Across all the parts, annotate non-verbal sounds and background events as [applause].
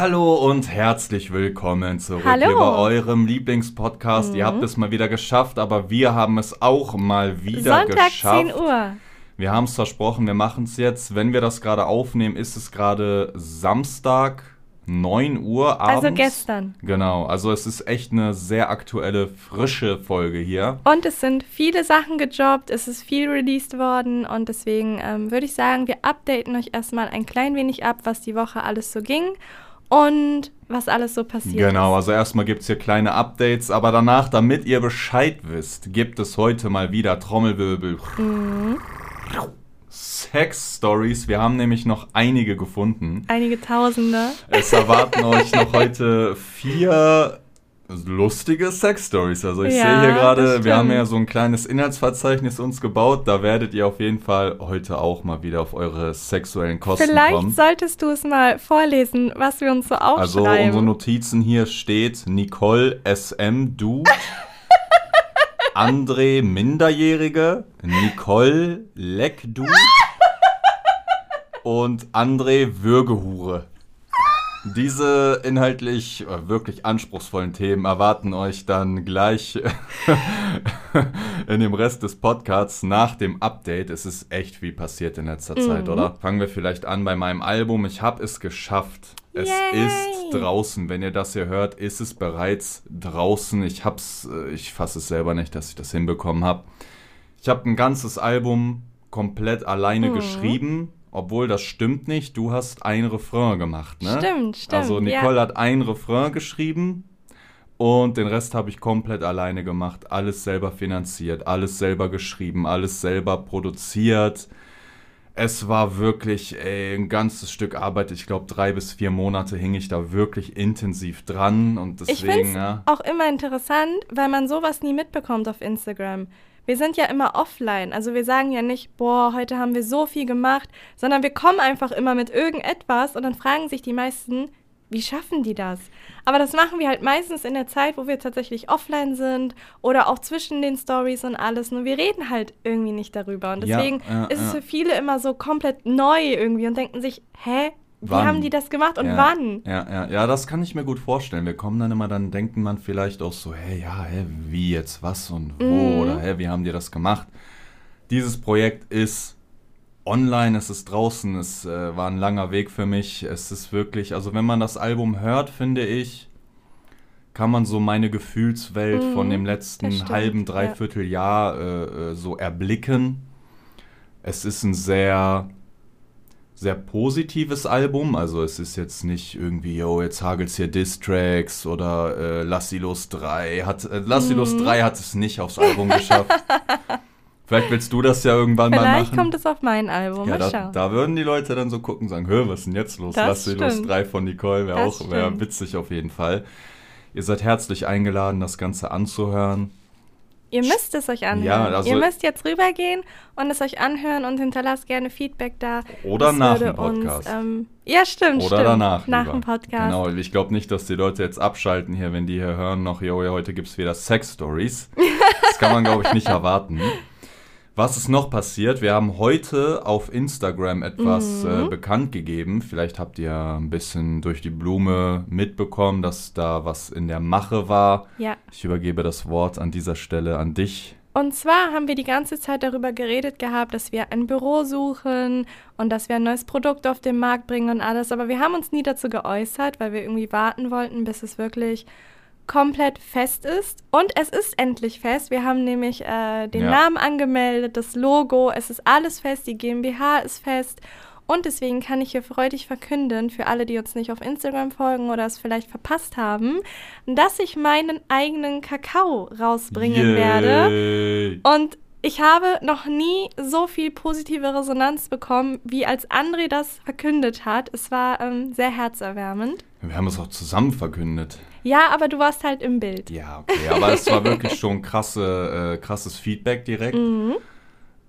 Hallo und herzlich willkommen zurück Hallo. hier bei eurem Lieblingspodcast. Ihr habt es mal wieder geschafft, aber wir haben es auch mal wieder Sonntag, geschafft. 10 Uhr. Wir haben es versprochen, wir machen es jetzt. Wenn wir das gerade aufnehmen, ist es gerade Samstag, 9 Uhr abends. Also gestern. Genau, also es ist echt eine sehr aktuelle, frische Folge hier. Und es sind viele Sachen gejobbt, es ist viel released worden und deswegen ähm, würde ich sagen, wir updaten euch erstmal ein klein wenig ab, was die Woche alles so ging und was alles so passiert Genau, also erstmal gibt es hier kleine Updates, aber danach, damit ihr Bescheid wisst, gibt es heute mal wieder Trommelwirbel. Mhm. Sex Stories. Wir haben nämlich noch einige gefunden. Einige Tausende. Es erwarten [laughs] euch noch heute vier lustige Sex Stories. Also ich Ja, sehe hier gerade, wir haben ja so ein kleines Inhaltsverzeichnis uns gebaut. Da werdet ihr auf jeden Fall heute auch mal wieder auf eure sexuellen Kosten Vielleicht kommen. solltest du es mal vorlesen, was wir uns so Also aufschreiben. unsere Notizen hier steht Nicole SM Dude, [laughs] André Minderjährige, Nicole Leck Dude [laughs] und André Würgehure. Diese inhaltlich äh, wirklich anspruchsvollen Themen erwarten euch dann gleich [laughs] in dem Rest des Podcasts nach dem Update. Es ist echt viel passiert in letzter Zeit, oder? Fangen wir vielleicht an bei meinem Album. Ich habe es geschafft. Es Yay! ist draußen. Wenn ihr das hier hört, ist es bereits draußen. Ich hab's, äh, ich fasse es selber nicht, dass ich das hinbekommen habe. Ich habe ein ganzes Album komplett alleine Mhm. geschrieben, obwohl das stimmt nicht. Du hast ein Refrain gemacht, ne? Stimmt, stimmt, Also Nicole ja. hat ein Refrain geschrieben und den Rest habe ich komplett alleine gemacht. Alles selber finanziert, alles selber geschrieben, alles selber produziert. Es war wirklich ey, ein ganzes Stück Arbeit. Ich glaube, drei bis vier Monate hing ich da wirklich intensiv dran und Ich deswegen, finde es ja. auch immer interessant, weil man sowas nie mitbekommt auf Instagram. Wir sind ja immer offline. Also wir sagen ja nicht, boah, heute haben wir so viel gemacht, sondern wir kommen einfach immer mit irgendetwas und dann fragen sich die meisten, wie schaffen die das? Aber das machen wir halt meistens in der Zeit, wo wir tatsächlich offline sind oder auch zwischen den Stories und alles. Nur wir reden halt irgendwie nicht darüber. Und deswegen ja, ist es für viele immer so komplett neu irgendwie und denken sich, hä? Wie Wann? haben die das gemacht und ja, wann? Ja, ja, ja, das kann ich mir gut vorstellen. Wir kommen dann immer, dann denken man vielleicht auch so, hey, ja, hä, wie jetzt, was und wo Mhm. oder hä, wie haben die das gemacht? Dieses Projekt ist online, es ist draußen, es äh, war ein langer Weg für mich. Es ist wirklich, also wenn man das Album hört, finde ich, kann man so meine Gefühlswelt Mhm, von dem letzten stimmt, halben, ja. dreiviertel Jahr äh, äh, so erblicken. Es ist ein sehr, sehr positives Album. Also es ist jetzt nicht irgendwie, yo, jetzt hagelt's hier Diss-Tracks oder äh, Lass sie los 3. Hat, äh, Lass sie Mhm. los 3 hat es nicht aufs Album geschafft. [laughs] Vielleicht willst du das ja irgendwann mal Vielleicht machen. kommt es auf mein Album. ja, Mal da, da würden die Leute dann so gucken und sagen, hör, was ist denn jetzt los? Das Lass sie los stimmt. 3 von Nicole wäre auch wär stimmt. witzig auf jeden Fall. Ihr seid herzlich eingeladen, das Ganze anzuhören. Ihr müsst es euch anhören. Ja, also- Ihr müsst jetzt rübergehen und es euch anhören und hinterlasst gerne Feedback da. Oder Das nach dem Podcast. Uns, ähm, ja, stimmt, Oder stimmt. danach. Nach lieber. dem Podcast. Genau, ich glaube nicht, dass die Leute jetzt abschalten hier, wenn die hier hören, noch, jo, ja, heute gibt es wieder Sex-Stories. Das kann man, glaube ich, nicht [laughs] erwarten. Was ist noch passiert? Wir haben heute auf Instagram etwas Mhm. äh, bekannt gegeben. Vielleicht habt ihr ein bisschen durch die Blume mitbekommen, dass da was in der Mache war. Ja. Ich übergebe das Wort an dieser Stelle an dich. Und zwar haben wir die ganze Zeit darüber geredet gehabt, dass wir ein Büro suchen und dass wir ein neues Produkt auf den Markt bringen und alles. Aber wir haben uns nie dazu geäußert, weil wir irgendwie warten wollten, bis es wirklich komplett fest ist. Und es ist endlich fest. Wir haben nämlich äh, den Ja. Namen angemeldet, das Logo, es ist alles fest, die GmbH ist fest. Und deswegen kann ich hier freudig verkünden, für alle, die uns nicht auf Instagram folgen oder es vielleicht verpasst haben, dass ich meinen eigenen Kakao rausbringen werde. Yay. Und ich habe noch nie so viel positive Resonanz bekommen, wie als André das verkündet hat. Es war ähm, sehr herzerwärmend. Wir haben es auch zusammen verkündet. Ja, aber du warst halt im Bild. Ja, okay, aber es war wirklich schon krasse, äh, krasses Feedback direkt. Mhm.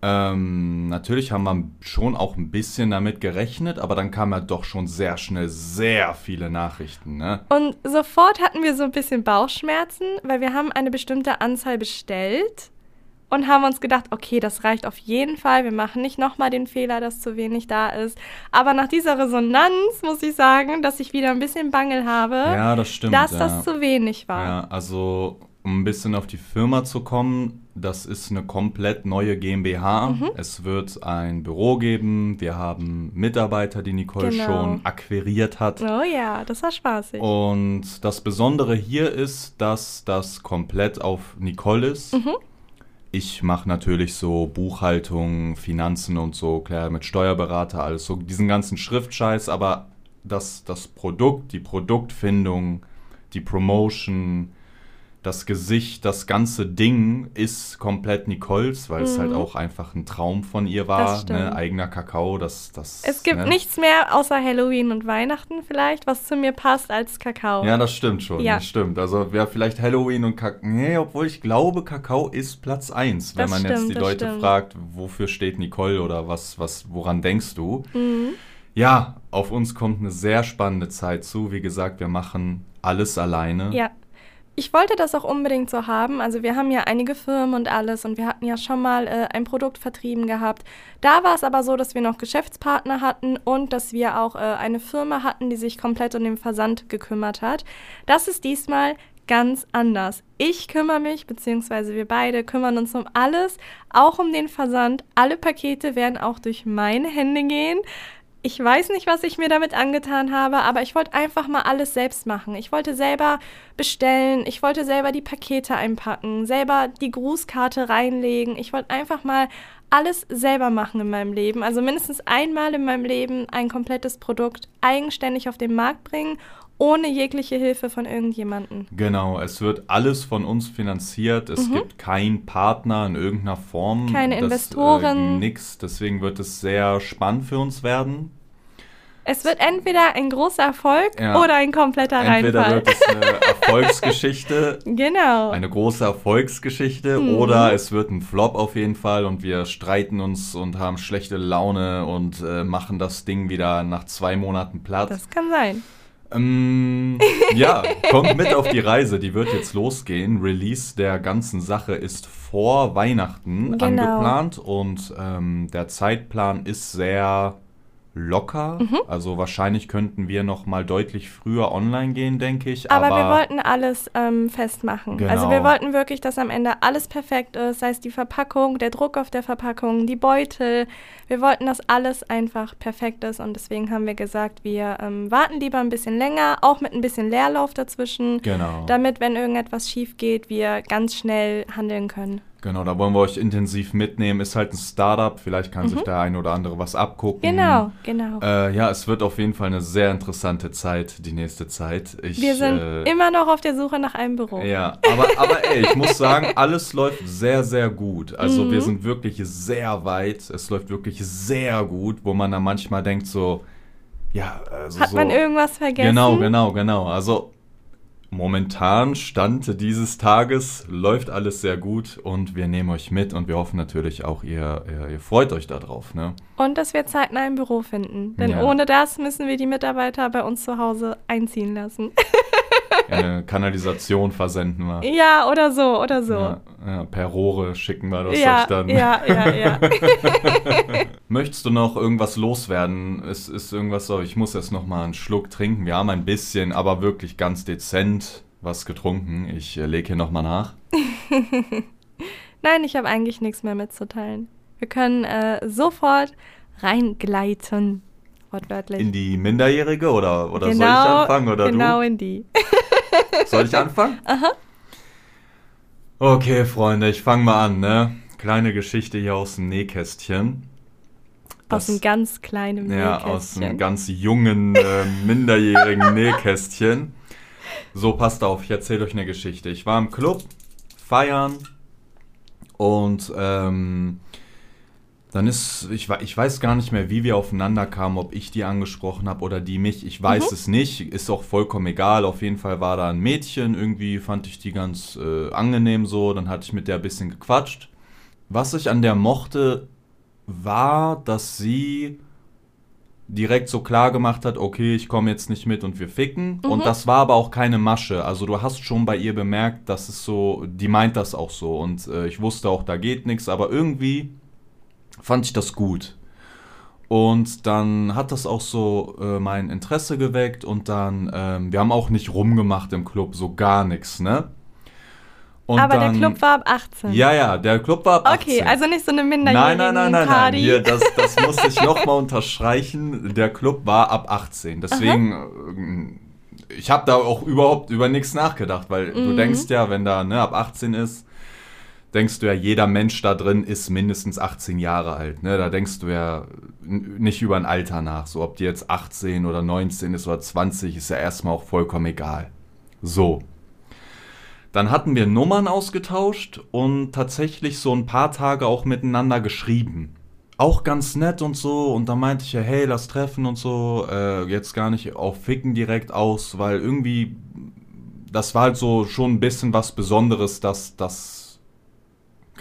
Ähm, natürlich haben wir schon auch ein bisschen damit gerechnet, aber dann kamen ja doch schon sehr schnell sehr viele Nachrichten, ne? Und sofort hatten wir so ein bisschen Bauchschmerzen, weil wir haben eine bestimmte Anzahl bestellt. Und haben uns gedacht, okay, das reicht auf jeden Fall. Wir machen nicht nochmal den Fehler, dass zu wenig da ist. Aber nach dieser Resonanz muss ich sagen, dass ich wieder ein bisschen Bangel habe, Ja, das stimmt. dass ja. das zu wenig war. Ja, also um ein bisschen auf die Firma zu kommen, das ist eine komplett neue GmbH. Mhm. Es wird ein Büro geben. Wir haben Mitarbeiter, die Nicole Genau. schon akquiriert hat. Oh ja, das war spaßig. Und das Besondere hier ist, dass das komplett auf Nicole ist. Mhm. Ich mache natürlich so Buchhaltung, Finanzen und so, klar, mit Steuerberater, alles so, diesen ganzen Schriftscheiß, aber das, das Produkt, die Produktfindung, die Promotion, das Gesicht, das ganze Ding ist komplett Nicoles, weil es halt auch einfach ein Traum von ihr Mhm. War, ne? eigener Kakao, das, das. es gibt ne? nichts mehr außer Halloween und Weihnachten vielleicht, was zu mir passt als Kakao. Ja, das stimmt schon. Ja. Das stimmt. Also wäre vielleicht Halloween und Kakao. Nee, obwohl ich glaube, Kakao ist Platz 1. Wenn Das man jetzt stimmt, die das Leute stimmt. fragt, wofür steht Nicole oder was, was, woran denkst du? Mhm. Ja, auf uns kommt eine sehr spannende Zeit zu. Wie gesagt, wir machen alles alleine. Ja. Ich wollte das auch unbedingt so haben. Also wir haben ja einige Firmen und alles und wir hatten ja schon mal äh, ein Produkt vertrieben gehabt. Da war es aber so, dass wir noch Geschäftspartner hatten und dass wir auch äh, eine Firma hatten, die sich komplett um den Versand gekümmert hat. Das ist diesmal ganz anders. Ich kümmere mich, beziehungsweise wir beide kümmern uns um alles, auch um den Versand. Alle Pakete werden auch durch meine Hände gehen. Ich weiß nicht, was ich mir damit angetan habe, aber ich wollte einfach mal alles selbst machen. Ich wollte selber bestellen, ich wollte selber die Pakete einpacken, selber die Grußkarte reinlegen. Ich wollte einfach mal alles selber machen in meinem Leben. Also mindestens einmal in meinem Leben ein komplettes Produkt eigenständig auf den Markt bringen, ohne jegliche Hilfe von irgendjemandem. Genau, es wird alles von uns finanziert. Es gibt keinen Partner in irgendeiner Form. Mhm. Keine Das, Investoren. Äh, nix. Deswegen wird es sehr spannend für uns werden. Es wird entweder ein großer Erfolg Ja. oder ein kompletter Entweder Reinfall. wird es eine [laughs] Erfolgsgeschichte genau. eine große Erfolgsgeschichte Mhm. oder es wird ein Flop auf jeden Fall und wir streiten uns und haben schlechte Laune und äh, machen das Ding wieder nach zwei Monaten platt. Das kann sein. Ähm, ja, kommt mit auf die Reise, die wird jetzt losgehen. Release der ganzen Sache ist vor Weihnachten Genau. angeplant und ähm, der Zeitplan ist sehr locker. Mhm. Also wahrscheinlich könnten wir noch mal deutlich früher online gehen, denke ich. Aber, wir wollten alles ähm, festmachen. Also wir Genau. wollten wirklich, dass am Ende alles perfekt ist, sei es die Verpackung, der Druck auf der Verpackung, die Beutel. Wir wollten, dass alles einfach perfekt ist und deswegen haben wir gesagt, wir ähm, warten lieber ein bisschen länger, auch mit ein bisschen Leerlauf dazwischen, Genau. damit, wenn irgendetwas schief geht, wir ganz schnell handeln können. Genau, da wollen wir euch intensiv mitnehmen. Ist halt ein Startup, vielleicht kann sich der eine oder andere was abgucken. Mhm. Genau, genau. Äh, ja, es wird auf jeden Fall eine sehr interessante Zeit, die nächste Zeit. Ich, wir sind äh, immer noch auf der Suche nach einem Büro. Ja, aber, aber [laughs] ey, ich muss sagen, alles läuft sehr, sehr gut. Also Mhm. wir sind wirklich sehr weit. Es läuft wirklich sehr gut, wo man dann manchmal denkt so, ja, also Hat so. man irgendwas vergessen? Genau, genau, genau. Also momentan, Stand dieses Tages, läuft alles sehr gut und wir nehmen euch mit und wir hoffen natürlich auch, ihr, ihr, ihr freut euch darauf, ne? Und dass wir zeitnah ein Büro finden. Denn Ja. ohne das müssen wir die Mitarbeiter bei uns zu Hause einziehen lassen. [laughs] Eine Kanalisation versenden wir. ja, oder so, oder so. Ja, ja, per Rohre schicken wir das ja, euch dann. ja, ja, ja. [laughs] [laughs] Möchtest du noch irgendwas loswerden? Es ist irgendwas so, ich muss jetzt noch mal einen Schluck trinken. Wir haben ein bisschen, aber wirklich ganz dezent was getrunken. Ich äh, lege hier noch mal nach. [laughs] Nein, ich habe eigentlich nichts mehr mitzuteilen. Wir können äh, sofort reingleiten. Wortwörtlich. In die Minderjährige oder, oder soll ich genau, anfangen oder genau du? in die. Soll ich anfangen? Aha. Okay, Freunde, ich fange mal an, ne? Kleine Geschichte hier aus dem Nähkästchen. Aus einem ganz kleinen Ja, aus einem Nähkästchen. ganz jungen, äh, minderjährigen [laughs] Nähkästchen. So, passt auf, ich erzähle euch eine Geschichte. Ich war im Club, feiern und ähm, dann ist, ich, ich weiß gar nicht mehr, wie wir aufeinander kamen, ob ich die angesprochen habe oder die mich. Ich weiß es nicht, ist auch vollkommen egal. Auf jeden Fall war da ein Mädchen, irgendwie fand ich die ganz äh, angenehm so. Dann hatte ich mit der ein bisschen gequatscht. Was ich an der mochte, war, dass sie direkt so klar gemacht hat, okay, ich komme jetzt nicht mit und wir ficken. Mhm. Und das war aber auch keine Masche. Also du hast schon bei ihr bemerkt, dass es so, die meint das auch so. Und äh, ich wusste auch, da geht nichts, aber irgendwie fand ich das gut. Und dann hat das auch so äh, mein Interesse geweckt und dann, ähm, wir haben auch nicht rumgemacht im Club, so gar nichts, ne? Und Aber dann, der Club war ab 18. Ja, ja, der Club war ab 18. Okay, also nicht so eine minderjährige Nein, nein, nein, nein, nein. Hier, [laughs] das, das muss ich nochmal unterstreichen. Der Club war ab 18. Deswegen, Aha. Äh, ich habe da auch überhaupt über nichts nachgedacht, weil mhm. du denkst ja, wenn da ne, ab 18 ist, denkst du ja, jeder Mensch da drin ist mindestens 18 Jahre alt. Ne? Da denkst du ja nicht über ein Alter nach. So, ob die jetzt 18 oder 19 ist oder 20, ist ja erstmal auch vollkommen egal. So. Dann hatten wir Nummern ausgetauscht und tatsächlich so ein paar Tage auch miteinander geschrieben. Auch ganz nett und so. Und da meinte ich ja, hey, lass treffen und so. Äh, jetzt gar nicht auf Ficken direkt aus, weil irgendwie, das war halt so schon ein bisschen was Besonderes, dass das,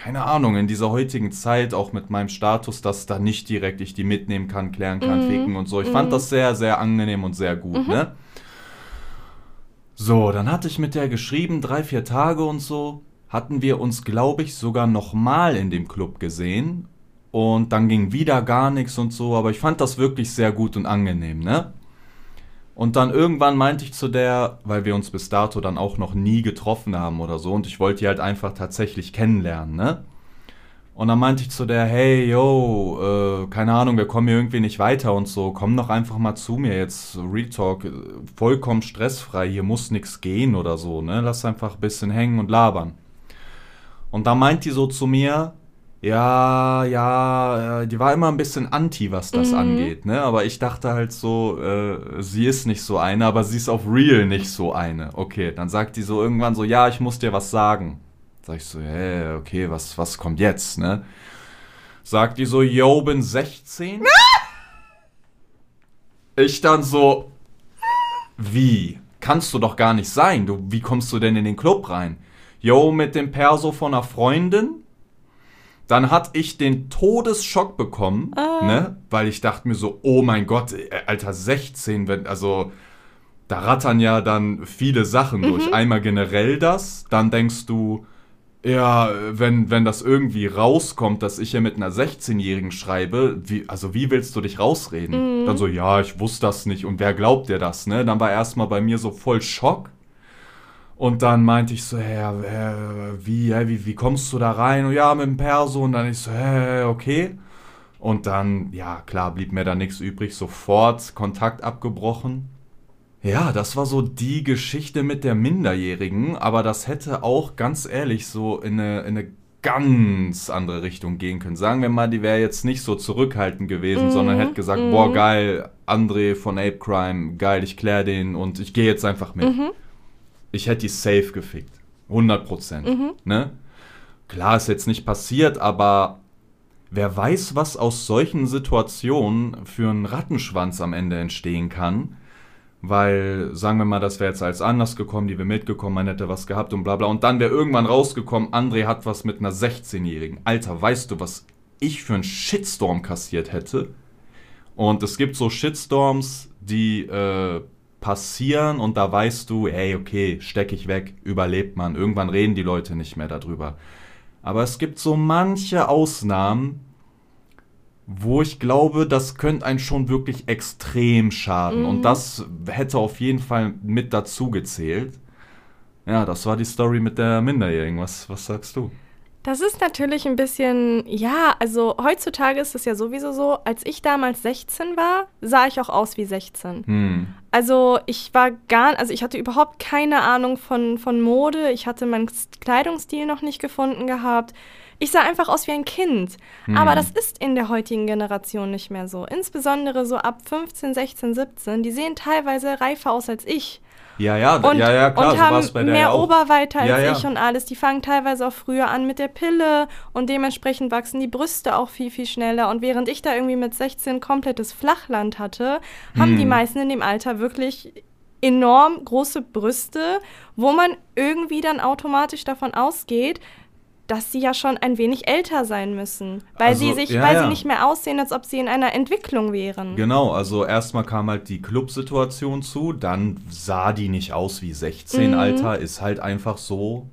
keine Ahnung, in dieser heutigen Zeit, auch mit meinem Status, dass da nicht direkt ich die mitnehmen kann, klären kann, mhm. ficken und so. Ich mhm. fand das sehr, sehr angenehm und sehr gut, mhm. ne? So, dann hatte ich mit der geschrieben, drei, vier Tage und so. Hatten wir uns, glaube ich, sogar nochmal in dem Club gesehen. Und dann ging wieder gar nichts und so. Aber ich fand das wirklich sehr gut und angenehm, ne? Und dann irgendwann meinte ich zu der, weil wir uns bis dato dann auch noch nie getroffen haben oder so, und ich wollte die halt einfach tatsächlich kennenlernen, ne? Und dann meinte ich zu der, hey, yo, äh, keine Ahnung, wir kommen hier irgendwie nicht weiter und so, komm doch einfach mal zu mir jetzt, Real vollkommen stressfrei, hier muss nichts gehen oder so, ne? Lass einfach ein bisschen hängen und labern. Und da meint die so zu mir, ja, ja, die war immer ein bisschen anti, was das mhm. angeht, ne? Aber ich dachte halt so, äh, sie ist nicht so eine, aber sie ist auf Real nicht so eine. Okay, dann sagt die so irgendwann so, ja, ich muss dir was sagen. Sag ich so, hey, okay, was, was kommt jetzt, ne? Sagt die so, yo, bin 16. [laughs] ich dann so, wie? Kannst du doch gar nicht sein. Du, wie kommst du denn in den Club rein? Yo, mit dem Perso von einer Freundin. Dann hatte ich den Todesschock bekommen, ah. ne? Weil ich dachte mir so, oh mein Gott, äh, Alter, 16, wenn, also, da rattern ja dann viele Sachen mhm. durch. Einmal generell das, dann denkst du, ja, wenn, wenn das irgendwie rauskommt, dass ich hier mit einer 16-Jährigen schreibe, wie, also wie willst du dich rausreden? Mhm. Dann so, ja, ich wusste das nicht und wer glaubt dir das, ne? Dann war erstmal bei mir so voll Schock. Und dann meinte ich so, hä, wie, hä, wie, wie kommst du da rein? Und ja, mit dem Perso. Und dann ich so, hä, okay. Und dann, ja, klar, blieb mir da nichts übrig. Sofort Kontakt abgebrochen. Ja, das war so die Geschichte mit der Minderjährigen, aber das hätte auch ganz ehrlich so in eine, in eine ganz andere Richtung gehen können. Sagen wir mal, die wäre jetzt nicht so zurückhaltend gewesen, mm, sondern hätte gesagt, mm. boah, geil, André von Ape Crime, geil, ich klär den und ich gehe jetzt einfach mit. Mhm. Ich hätte die safe gefickt. 100 Prozent. Mhm. Ne? Klar, ist jetzt nicht passiert, aber wer weiß, was aus solchen Situationen für einen Rattenschwanz am Ende entstehen kann weil, sagen wir mal, das wäre jetzt als anders gekommen, die wäre mitgekommen, man hätte was gehabt und bla bla. Und dann wäre irgendwann rausgekommen, André hat was mit einer 16-Jährigen. Alter, weißt du, was ich für einen Shitstorm kassiert hätte? Und es gibt so Shitstorms, die äh, passieren und da weißt du, hey, okay, steck ich weg, überlebt man. Irgendwann reden die Leute nicht mehr darüber. Aber es gibt so manche Ausnahmen, wo ich glaube, das könnte einen schon wirklich extrem schaden. Mhm. Und das hätte auf jeden Fall mit dazu gezählt. Ja, das war die Story mit der Minderjährigen. Was, was sagst du? Das ist natürlich ein bisschen, ja, also heutzutage ist es ja sowieso so, als ich damals 16 war, sah ich auch aus wie 16. Hm. Also ich war gar, also ich hatte überhaupt keine Ahnung von, von Mode, ich hatte meinen Kleidungsstil noch nicht gefunden gehabt. Ich sah einfach aus wie ein Kind. Hm. Aber das ist in der heutigen Generation nicht mehr so. Insbesondere so ab 15, 16, 17. Die sehen teilweise reifer aus als ich. Ja, ja, und, ja, ja, klar. Und so haben bei der mehr ja Oberweite als ja, ja. ich und alles. Die fangen teilweise auch früher an mit der Pille und dementsprechend wachsen die Brüste auch viel, viel schneller. Und während ich da irgendwie mit 16 komplettes Flachland hatte, haben hm. die meisten in dem Alter wirklich enorm große Brüste, wo man irgendwie dann automatisch davon ausgeht, dass sie ja schon ein wenig älter sein müssen, weil Also, sie sich, ja, weil ja. sie nicht mehr aussehen, als ob sie in einer Entwicklung wären. Genau, also erstmal kam halt die Clubsituation zu, dann sah die nicht aus wie 16, Mhm. Alter, ist halt einfach so.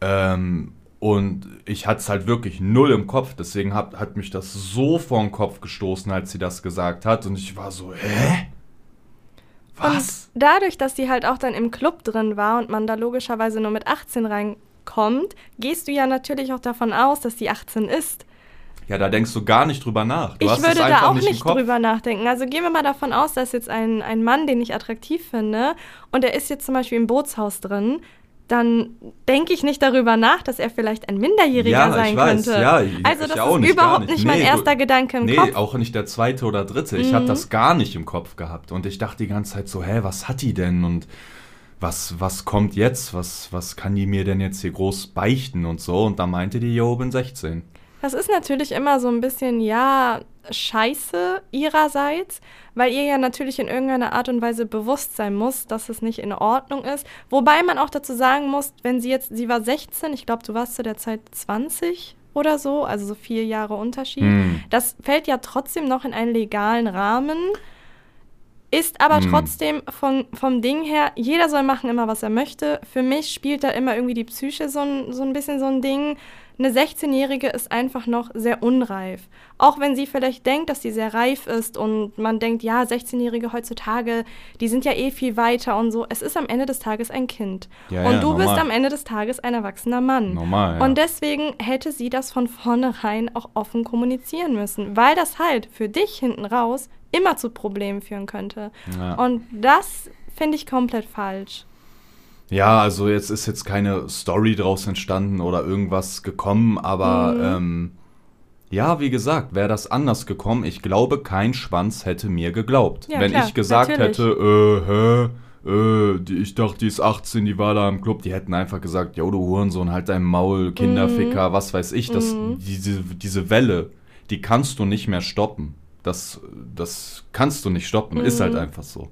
Ähm, und ich hatte es halt wirklich null im Kopf, deswegen hat, hat mich das so vor den Kopf gestoßen, als sie das gesagt hat. Und ich war so, hä? Was? Und dadurch, dass sie halt auch dann im Club drin war und man da logischerweise nur mit 18 reinkommt, gehst du ja natürlich auch davon aus, dass sie 18 ist. Ja, da denkst du gar nicht drüber nach. Du ich würde da auch nicht, nicht drüber nachdenken. Also gehen wir mal davon aus, dass jetzt ein, ein Mann, den ich attraktiv finde, und er ist jetzt zum Beispiel im Bootshaus drin, dann denke ich nicht darüber nach, dass er vielleicht ein Minderjähriger Ja, sein ich weiß, könnte. ja, ich- also ich das auch ist nicht, überhaupt nicht. nicht, mein Nee, erster Gedanke im Nee, Kopf. auch nicht der zweite oder dritte. Ich Mhm. hatte das gar nicht im Kopf gehabt. Und ich dachte die ganze Zeit so, hä, was hat die denn? Und was, was kommt jetzt? Was, was kann die mir denn jetzt hier groß beichten und so? Und da meinte die, jo, bin 16. Das ist natürlich immer so ein bisschen, ja, scheiße ihrerseits, weil ihr ja natürlich in irgendeiner Art und Weise bewusst sein muss, dass es nicht in Ordnung ist. Wobei man auch dazu sagen muss, wenn sie jetzt, sie war 16, ich glaube, du warst zu der Zeit 20 oder so, also so vier Jahre Unterschied. Hm. Das fällt ja trotzdem noch in einen legalen Rahmen. Ist aber Hm. trotzdem von, vom Ding her, jeder soll machen immer, was er möchte. Für mich spielt da immer irgendwie die Psyche so ein, so ein bisschen so ein Ding. Eine 16-Jährige ist einfach noch sehr unreif. Auch wenn sie vielleicht denkt, dass sie sehr reif ist und man denkt, ja, 16-Jährige heutzutage, die sind ja eh viel weiter und so. Es ist am Ende des Tages ein Kind. Ja, und ja, du bist normal. am Ende des Tages ein erwachsener Mann. Normal, ja. Und deswegen hätte sie das von vornherein auch offen kommunizieren müssen, weil das halt für dich hinten raus immer zu Problemen führen könnte. Ja. Und das finde ich komplett falsch. Ja, also jetzt ist jetzt keine Story draus entstanden oder irgendwas gekommen, aber Mhm. ähm, ja, wie gesagt, wäre das anders gekommen, ich glaube, kein Schwanz hätte mir geglaubt. Ja, Wenn klar, ich gesagt natürlich. hätte, äh, hä, äh, die, ich dachte, die ist 18, die war da im Club, die hätten einfach gesagt, yo, du Hurensohn, halt dein Maul, Kinderficker, Mhm. was weiß ich. Das, diese, diese Welle, die kannst du nicht mehr stoppen. Das, das kannst du nicht stoppen, ist Mhm. halt einfach so.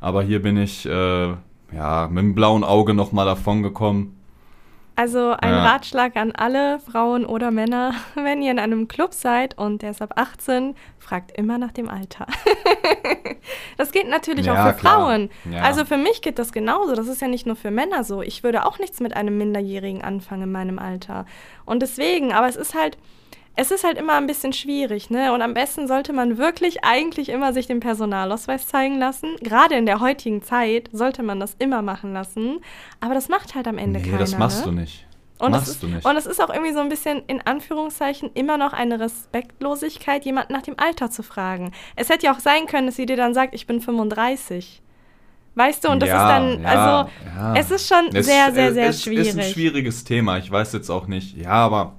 Aber hier bin ich, äh, ja, mit dem blauen Auge nochmal davon gekommen. Also ein Ja. Ratschlag an alle Frauen oder Männer, [laughs] wenn ihr in einem Club seid und der ist ab 18, fragt immer nach dem Alter. [laughs] das geht natürlich Ja, auch für klar. Frauen. Ja. Also für mich geht das genauso. Das ist ja nicht nur für Männer so. Ich würde auch nichts mit einem Minderjährigen anfangen in meinem Alter. Und deswegen, aber es ist halt, es ist halt immer ein bisschen schwierig, ne? Und am besten sollte man wirklich eigentlich immer sich den Personalausweis zeigen lassen. Gerade in der heutigen Zeit sollte man das immer machen lassen. Aber das macht halt am Ende Nee, keiner. das machst ne? du nicht. Und machst es, ist, du nicht. und es ist auch irgendwie so ein bisschen in Anführungszeichen immer noch eine Respektlosigkeit, jemanden nach dem Alter zu fragen. Es hätte ja auch sein können, dass sie dir dann sagt, ich bin 35. Weißt du, und das Ja, ist dann, ja, also, ja. es ist schon Es- sehr, sehr, es- sehr es schwierig. ist ein schwieriges Thema. Ich weiß jetzt auch nicht. Ja, aber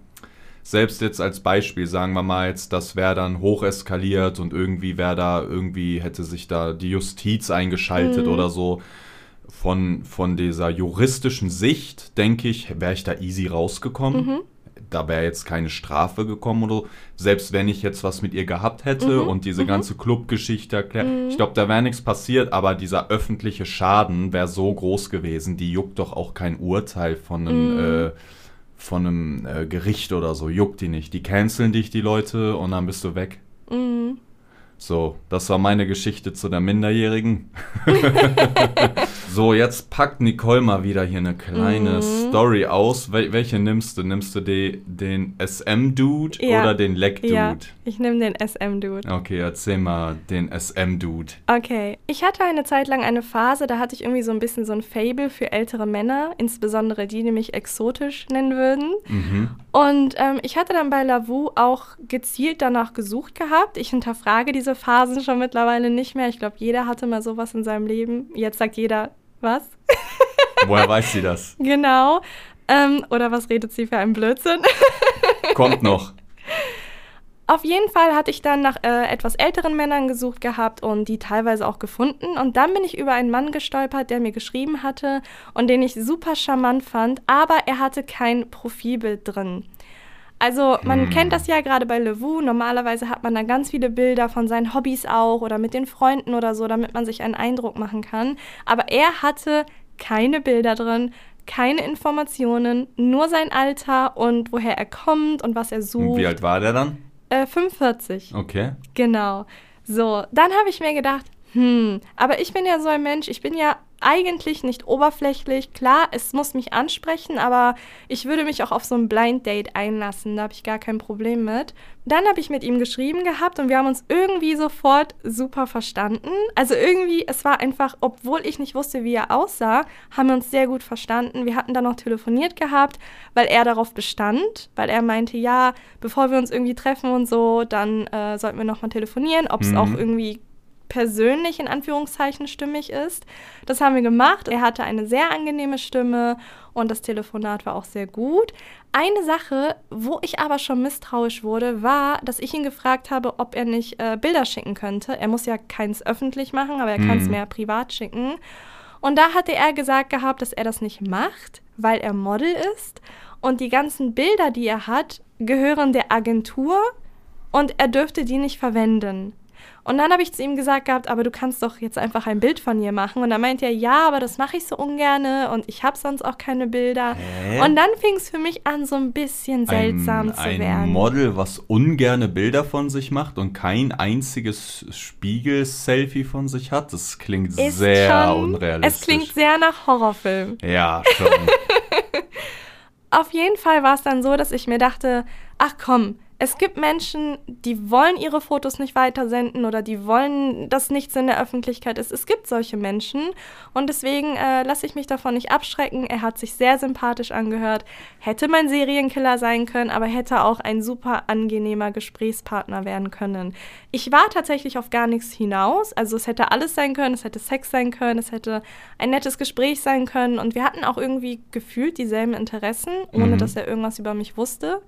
selbst jetzt als Beispiel, sagen wir mal jetzt, das wäre dann hocheskaliert und irgendwie wäre da, irgendwie hätte sich da die Justiz eingeschaltet Mhm. oder so. Von, von dieser juristischen Sicht, denke ich, wäre ich da easy rausgekommen. Mhm. Da wäre jetzt keine Strafe gekommen oder so. Selbst wenn ich jetzt was mit ihr gehabt hätte Mhm. und diese ganze Clubgeschichte erklärt. Mhm. Ich glaube, da wäre nichts passiert, aber dieser öffentliche Schaden wäre so groß gewesen. Die juckt doch auch kein Urteil von einem, Mhm. äh, von einem äh, Gericht oder so. Juckt die nicht. Die canceln dich, die Leute, und dann bist du weg. Mhm. So, das war meine Geschichte zu der Minderjährigen. [laughs] [laughs] so, jetzt packt Nicole mal wieder hier eine kleine Mhm. Story aus. Wel welche nimmst du? Nimmst du die, den SM-Dude Ja. oder den Leck-Dude? Ja, ich nehme den SM-Dude. Okay, erzähl mal den SM-Dude. Okay, ich hatte eine Zeit lang eine Phase, da hatte ich irgendwie so ein bisschen so ein Fable für ältere Männer, insbesondere die, die mich exotisch nennen würden. Mhm. Und ähm, ich hatte dann bei Lavu auch gezielt danach gesucht gehabt. Ich hinterfrage diese Phasen schon mittlerweile nicht mehr. Ich glaube, jeder hatte mal sowas in seinem Leben. Jetzt sagt jeder, was? [laughs] Woher weiß sie das? Genau. Ähm, oder was redet sie für einen Blödsinn? [laughs] Kommt noch. Auf jeden Fall hatte ich dann nach äh, etwas älteren Männern gesucht gehabt und die teilweise auch gefunden. Und dann bin ich über einen Mann gestolpert, der mir geschrieben hatte und den ich super charmant fand, aber er hatte kein Profilbild drin. Also man Hm. kennt das ja gerade bei Levu. Normalerweise hat man da ganz viele Bilder von seinen Hobbys auch oder mit den Freunden oder so, damit man sich einen Eindruck machen kann. Aber er hatte keine Bilder drin, keine Informationen, nur sein Alter und woher er kommt und was er sucht. Wie alt war der dann? Äh, 45. Okay. Genau. So, dann habe ich mir gedacht, hm, aber ich bin ja so ein Mensch, ich bin ja eigentlich nicht oberflächlich. Klar, es muss mich ansprechen, aber ich würde mich auch auf so ein Blind Date einlassen. Da habe ich gar kein Problem mit. Dann habe ich mit ihm geschrieben gehabt und wir haben uns irgendwie sofort super verstanden. Also irgendwie, es war einfach, obwohl ich nicht wusste, wie er aussah, haben wir uns sehr gut verstanden. Wir hatten dann noch telefoniert gehabt, weil er darauf bestand, weil er meinte, ja, bevor wir uns irgendwie treffen und so, dann äh, sollten wir nochmal telefonieren, ob es mhm. auch irgendwie persönlich in Anführungszeichen stimmig ist. Das haben wir gemacht. Er hatte eine sehr angenehme Stimme und das Telefonat war auch sehr gut. Eine Sache, wo ich aber schon misstrauisch wurde, war, dass ich ihn gefragt habe, ob er nicht äh, Bilder schicken könnte. Er muss ja keins öffentlich machen, aber er mhm. kann es mehr privat schicken. Und da hatte er gesagt gehabt, dass er das nicht macht, weil er Model ist. Und die ganzen Bilder, die er hat, gehören der Agentur und er dürfte die nicht verwenden. Und dann habe ich zu ihm gesagt gehabt, aber du kannst doch jetzt einfach ein Bild von ihr machen. Und dann meint er, ja, aber das mache ich so ungerne und ich habe sonst auch keine Bilder. Hä? Und dann fing es für mich an, so ein bisschen seltsam ein, zu ein werden. Ein Model, was ungerne Bilder von sich macht und kein einziges Spiegel-Selfie von sich hat, das klingt Ist sehr schon, unrealistisch. Es klingt sehr nach Horrorfilm. Ja, schon. [laughs] Auf jeden Fall war es dann so, dass ich mir dachte, ach komm, es gibt Menschen, die wollen ihre Fotos nicht weitersenden oder die wollen, dass nichts in der Öffentlichkeit ist. Es gibt solche Menschen und deswegen äh, lasse ich mich davon nicht abschrecken. Er hat sich sehr sympathisch angehört, hätte mein Serienkiller sein können, aber hätte auch ein super angenehmer Gesprächspartner werden können. Ich war tatsächlich auf gar nichts hinaus, also es hätte alles sein können, es hätte Sex sein können, es hätte ein nettes Gespräch sein können und wir hatten auch irgendwie gefühlt dieselben Interessen, ohne mhm. dass er irgendwas über mich wusste.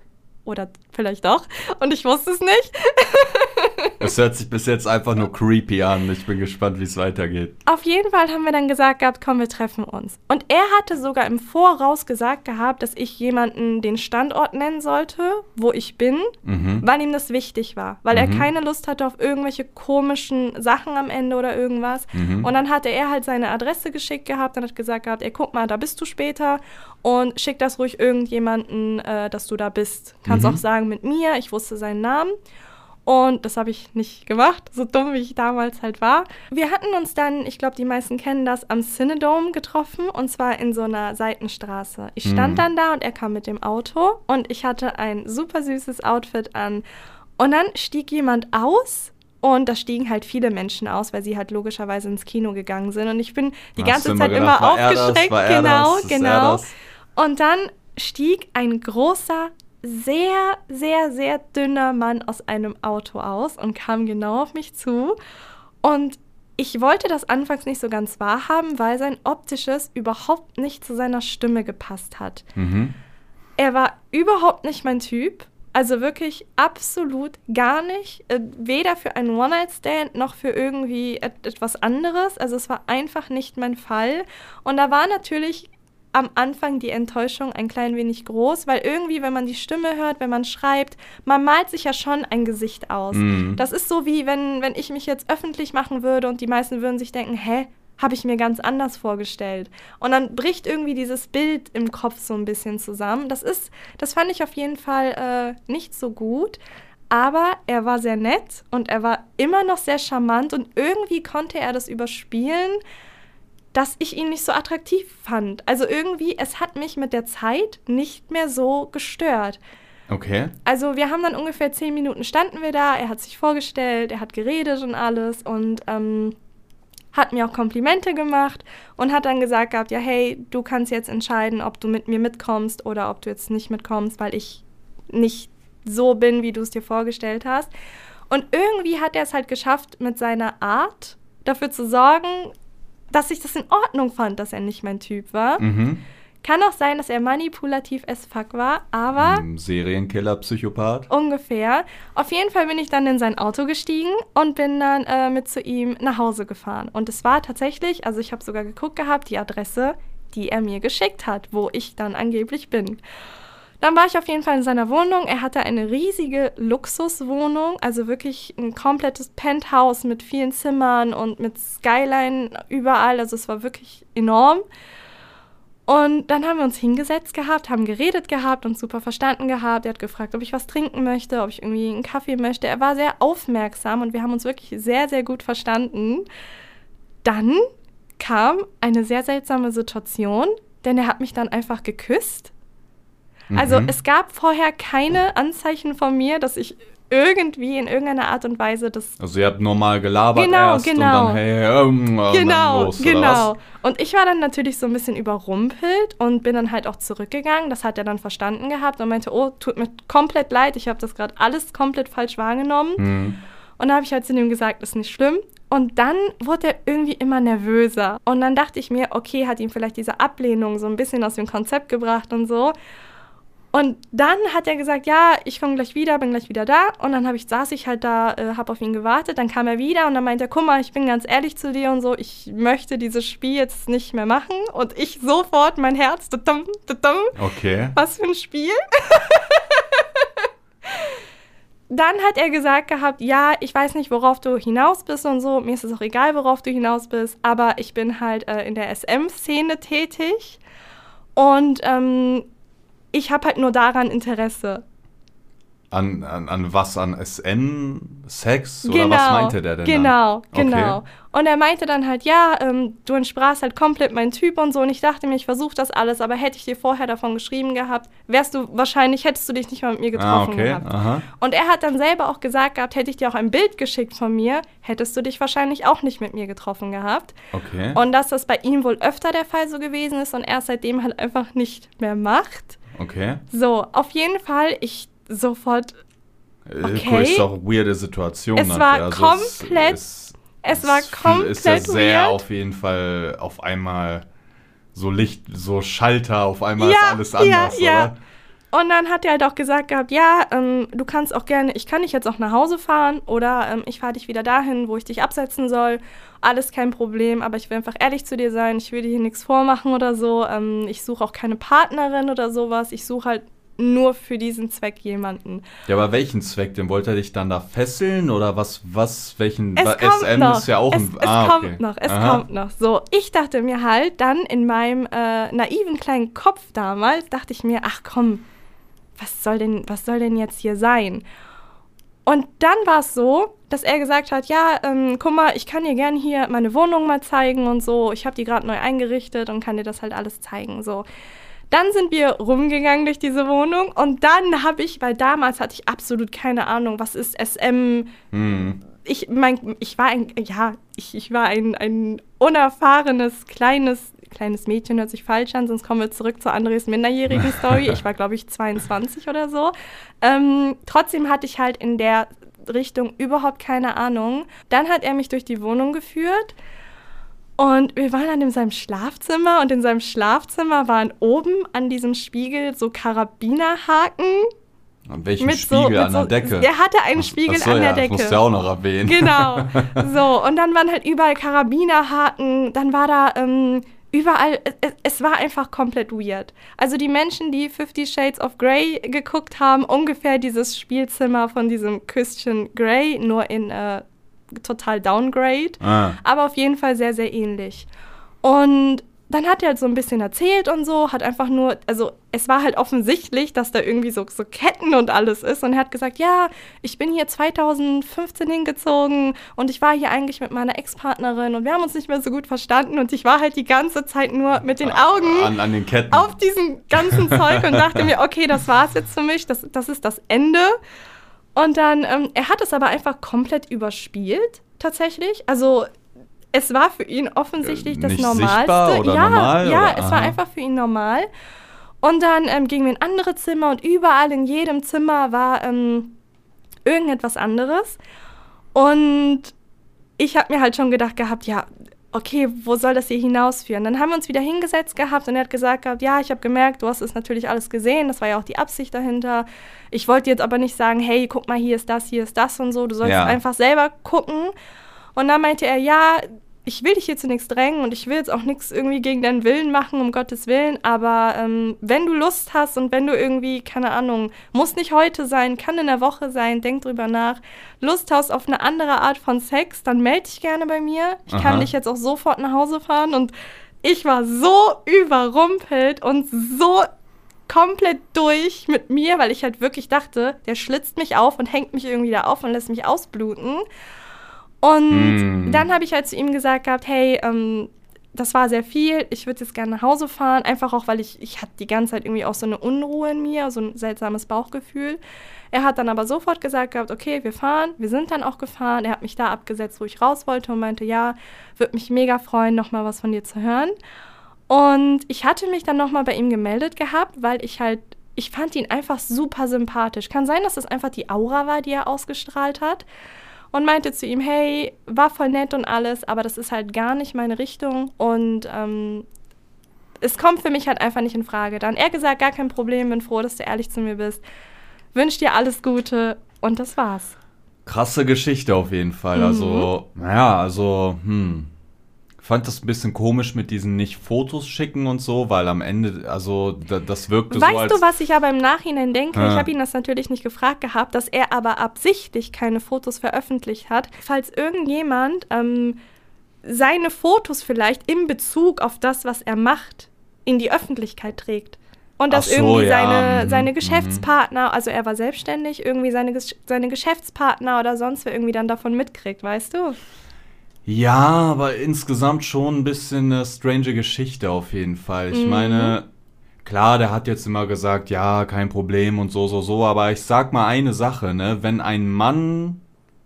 Oder vielleicht doch. Und ich wusste es nicht. [laughs] Es hört sich bis jetzt einfach nur creepy an. Ich bin gespannt, wie es weitergeht. Auf jeden Fall haben wir dann gesagt gehabt, komm, wir treffen uns. Und er hatte sogar im Voraus gesagt gehabt, dass ich jemanden den Standort nennen sollte, wo ich bin, mhm. weil ihm das wichtig war. Weil mhm. er keine Lust hatte auf irgendwelche komischen Sachen am Ende oder irgendwas. Mhm. Und dann hatte er halt seine Adresse geschickt gehabt und hat gesagt gehabt, ey, guck mal, da bist du später und schick das ruhig irgendjemanden, äh, dass du da bist. Kannst mhm. auch sagen mit mir, ich wusste seinen Namen. Und das habe ich nicht gemacht, so dumm wie ich damals halt war. Wir hatten uns dann, ich glaube, die meisten kennen das, am Cinedome getroffen und zwar in so einer Seitenstraße. Ich stand mhm. dann da und er kam mit dem Auto und ich hatte ein super süßes Outfit an. Und dann stieg jemand aus und da stiegen halt viele Menschen aus, weil sie halt logischerweise ins Kino gegangen sind. Und ich bin die Hast ganze Zeit immer, immer aufgeschreckt. genau, genau. Und dann stieg ein großer sehr, sehr, sehr dünner Mann aus einem Auto aus und kam genau auf mich zu. Und ich wollte das anfangs nicht so ganz wahrhaben, weil sein optisches überhaupt nicht zu seiner Stimme gepasst hat. Mhm. Er war überhaupt nicht mein Typ. Also wirklich absolut gar nicht. Äh, weder für einen One-Night-Stand noch für irgendwie et etwas anderes. Also es war einfach nicht mein Fall. Und da war natürlich am Anfang die Enttäuschung ein klein wenig groß, weil irgendwie, wenn man die Stimme hört, wenn man schreibt, man malt sich ja schon ein Gesicht aus. Mhm. Das ist so wie, wenn, wenn ich mich jetzt öffentlich machen würde und die meisten würden sich denken, hä, habe ich mir ganz anders vorgestellt. Und dann bricht irgendwie dieses Bild im Kopf so ein bisschen zusammen. Das ist, das fand ich auf jeden Fall äh, nicht so gut. Aber er war sehr nett und er war immer noch sehr charmant und irgendwie konnte er das überspielen, dass ich ihn nicht so attraktiv fand. Also irgendwie, es hat mich mit der Zeit nicht mehr so gestört. Okay. Also wir haben dann ungefähr zehn Minuten standen wir da, er hat sich vorgestellt, er hat geredet und alles und ähm, hat mir auch Komplimente gemacht und hat dann gesagt gehabt, ja hey, du kannst jetzt entscheiden, ob du mit mir mitkommst oder ob du jetzt nicht mitkommst, weil ich nicht so bin, wie du es dir vorgestellt hast. Und irgendwie hat er es halt geschafft, mit seiner Art dafür zu sorgen, dass ich das in Ordnung fand, dass er nicht mein Typ war. Mhm. Kann auch sein, dass er manipulativ as fuck war, aber. Serienkiller, Psychopath. Ungefähr. Auf jeden Fall bin ich dann in sein Auto gestiegen und bin dann äh, mit zu ihm nach Hause gefahren. Und es war tatsächlich, also ich habe sogar geguckt gehabt, die Adresse, die er mir geschickt hat, wo ich dann angeblich bin. Dann war ich auf jeden Fall in seiner Wohnung. Er hatte eine riesige Luxuswohnung, also wirklich ein komplettes Penthouse mit vielen Zimmern und mit Skyline überall. Also es war wirklich enorm. Und dann haben wir uns hingesetzt gehabt, haben geredet gehabt und super verstanden gehabt. Er hat gefragt, ob ich was trinken möchte, ob ich irgendwie einen Kaffee möchte. Er war sehr aufmerksam und wir haben uns wirklich sehr, sehr gut verstanden. Dann kam eine sehr seltsame Situation, denn er hat mich dann einfach geküsst. Also Mhm. es gab vorher keine Anzeichen von mir, dass ich irgendwie in irgendeiner Art und Weise das Also ihr habt normal gelabert Genau, erst und genau. dann hey, ähm, und genau, los, genau. Und ich war dann natürlich so ein bisschen überrumpelt und bin dann halt auch zurückgegangen. Das hat er dann verstanden gehabt und meinte, oh, tut mir komplett leid, ich habe das gerade alles komplett falsch wahrgenommen. Hm. Und dann habe ich halt zu ihm gesagt, ist nicht schlimm. Und dann wurde er irgendwie immer nervöser. Und dann dachte ich mir, okay, hat ihn vielleicht diese Ablehnung so ein bisschen aus dem Konzept gebracht und so. Und dann hat er gesagt, ja, ich komme gleich wieder, bin gleich wieder da. Und dann ich, saß ich halt da, äh, habe auf ihn gewartet. Dann kam er wieder und dann meinte er, guck mal, ich bin ganz ehrlich zu dir und so, ich möchte dieses Spiel jetzt nicht mehr machen. Und ich sofort, mein Herz, tudum, tudum, Okay. was für ein Spiel? [laughs] Dann hat er gesagt gehabt, ja, ich weiß nicht, worauf du hinaus bist und so. Mir ist es auch egal, worauf du hinaus bist. Aber ich bin halt äh, in der SM-Szene tätig. Und ähm, ich habe halt nur daran Interesse. An, an, an was? An SM? Sex? Oder was meinte der denn Genau, dann? genau. Okay. Und er meinte dann halt, ja, ähm, du entsprachst halt komplett mein Typ und so. Und ich dachte mir, ich versuche das alles, aber hätte ich dir vorher davon geschrieben gehabt, wärst du wahrscheinlich, hättest du dich nicht mal mit mir Ah, getroffen okay. gehabt. Aha. Und er hat dann selber auch gesagt gehabt, hätte ich dir auch ein Bild geschickt von mir, hättest du dich wahrscheinlich auch nicht mit mir getroffen gehabt. Okay. Und dass das bei ihm wohl öfter der Fall so gewesen ist und er es seitdem halt einfach nicht mehr macht. Okay. So, auf jeden Fall, ich sofort Äh, Okay. Ist doch eine weirde Situation. Es war ja. komplett- es, es war es komplett ist ja sehr weird. auf jeden Fall auf einmal so Licht, so Schalter, auf einmal Ja, ist alles anders, ja, ja. oder? Und dann hat er halt auch gesagt gehabt, ja, ähm, du kannst auch gerne, ich kann dich jetzt auch nach Hause fahren oder ähm, ich fahre dich wieder dahin, wo ich dich absetzen soll. Alles kein Problem, aber ich will einfach ehrlich zu dir sein. Ich will dir hier nichts vormachen oder so. Ähm, ich suche auch keine Partnerin oder sowas. Ich suche halt nur für diesen Zweck jemanden. Ja, aber welchen Zweck? Den wollte er dich dann da fesseln oder was, was, welchen, Es kommt SM noch. ist ja auch es, ein, es ah, kommt okay. noch, es Aha. kommt noch. So, ich dachte mir halt dann in meinem äh, naiven kleinen Kopf damals, dachte ich mir, ach komm, was soll denn, was soll denn jetzt hier sein? Und dann war es so, dass er gesagt hat, ja, ähm, guck mal, ich kann dir gern hier meine Wohnung mal zeigen und so. Ich habe die gerade neu eingerichtet und kann dir das halt alles zeigen. So. Dann sind wir rumgegangen durch diese Wohnung und dann habe ich, weil damals hatte ich absolut keine Ahnung, was ist SM, Hm. ich mein, ich war ein, ja, ich, ich war ein, ein unerfahrenes, kleines, kleines Mädchen, hört sich falsch an, sonst kommen wir zurück zur Andres minderjährigen Story. [laughs] Ich war, glaube ich, 22 oder so. Ähm, trotzdem hatte ich halt in der Richtung überhaupt keine Ahnung. Dann hat er mich durch die Wohnung geführt. Und wir waren dann in seinem Schlafzimmer und in seinem Schlafzimmer waren oben an diesem Spiegel so Karabinerhaken An welchem mit Spiegel so, an der so, Decke? Der hatte einen Spiegel ach so, an der ja, Decke. Das musst du ja auch noch erwähnen. Genau. [laughs] So, und dann waren halt überall Karabinerhaken, dann war da ähm, überall, es, es war einfach komplett weird. Also die Menschen, die Fifty Shades of Grey geguckt haben, ungefähr dieses Spielzimmer von diesem Christian Grey, nur in äh, total Downgrade. Ah. Aber auf jeden Fall sehr, sehr ähnlich. Und dann hat er halt so ein bisschen erzählt und so, hat einfach nur, also es war halt offensichtlich, dass da irgendwie so, so Ketten und alles ist. Und er hat gesagt, ja, ich bin hier 2015 hingezogen und ich war hier eigentlich mit meiner Ex-Partnerin und wir haben uns nicht mehr so gut verstanden und ich war halt die ganze Zeit nur mit den Augen An, an den Ketten. auf diesem ganzen [laughs] Zeug und dachte mir, okay, das war's jetzt für mich, das, das ist das Ende. Und dann, ähm, er hat es aber einfach komplett überspielt, tatsächlich. Also, es war für ihn offensichtlich Äh, das Normalste. sichtbar oder ja, normal, ja, oder? es war Aha. einfach für ihn normal. Und dann ähm, gingen wir in andere Zimmer und überall in jedem Zimmer war ähm, irgendetwas anderes. Und ich habe mir halt schon gedacht gehabt, ja, okay, wo soll das hier hinausführen? Dann haben wir uns wieder hingesetzt gehabt und er hat gesagt gehabt, ja, ich habe gemerkt, du hast es natürlich alles gesehen, das war ja auch die Absicht dahinter. Ich wollte jetzt aber nicht sagen, hey, guck mal, hier ist das, hier ist das und so, du sollst Ja. einfach selber gucken. Und dann meinte er, ja, ich will dich hier zu nichts drängen und ich will jetzt auch nichts irgendwie gegen deinen Willen machen, um Gottes Willen, aber ähm, wenn du Lust hast und wenn du irgendwie, keine Ahnung, muss nicht heute sein, kann in der Woche sein, denk drüber nach, Lust hast auf eine andere Art von Sex, dann melde dich gerne bei mir. Ich kann Aha. dich jetzt auch sofort nach Hause fahren und ich war so überrumpelt und so komplett durch mit mir, weil ich halt wirklich dachte, der schlitzt mich auf und hängt mich irgendwie da auf und lässt mich ausbluten. Und mm. dann habe ich halt zu ihm gesagt gehabt, hey, ähm, das war sehr viel, ich würde jetzt gerne nach Hause fahren, einfach auch, weil ich, ich hatte die ganze Zeit irgendwie auch so eine Unruhe in mir, so ein seltsames Bauchgefühl. Er hat dann aber sofort gesagt gehabt, okay, wir fahren, wir sind dann auch gefahren. Er hat mich da abgesetzt, wo ich raus wollte und meinte, ja, würde mich mega freuen, nochmal was von dir zu hören. Und ich hatte mich dann nochmal bei ihm gemeldet gehabt, weil ich halt, ich fand ihn einfach super sympathisch. Kann sein, dass das einfach die Aura war, die er ausgestrahlt hat. Und meinte zu ihm, hey, war voll nett und alles, aber das ist halt gar nicht meine Richtung und ähm, es kommt für mich halt einfach nicht in Frage. Dann er gesagt, gar kein Problem, bin froh, dass du ehrlich zu mir bist. Wünsch dir alles Gute und das war's. Krasse Geschichte auf jeden Fall. Also, mhm. Also, naja, also, hm fand das ein bisschen komisch mit diesen nicht Fotos schicken und so, weil am Ende, also da, das wirkte weißt so Weißt du, was ich aber im Nachhinein denke? Ja. Ich habe ihn das natürlich nicht gefragt gehabt, dass er aber absichtlich keine Fotos veröffentlicht hat. Falls irgendjemand ähm, seine Fotos vielleicht in Bezug auf das, was er macht, in die Öffentlichkeit trägt. Und dass so, irgendwie ja. seine, mhm. seine mhm. Geschäftspartner, also er war selbstständig, irgendwie seine, seine Geschäftspartner oder sonst wer irgendwie dann davon mitkriegt, weißt du? Ja, aber insgesamt schon ein bisschen eine strange Geschichte auf jeden Fall. Ich mhm. meine, klar, der hat jetzt immer gesagt, ja, kein Problem und so, so, so, aber ich sag mal eine Sache, ne? Wenn ein Mann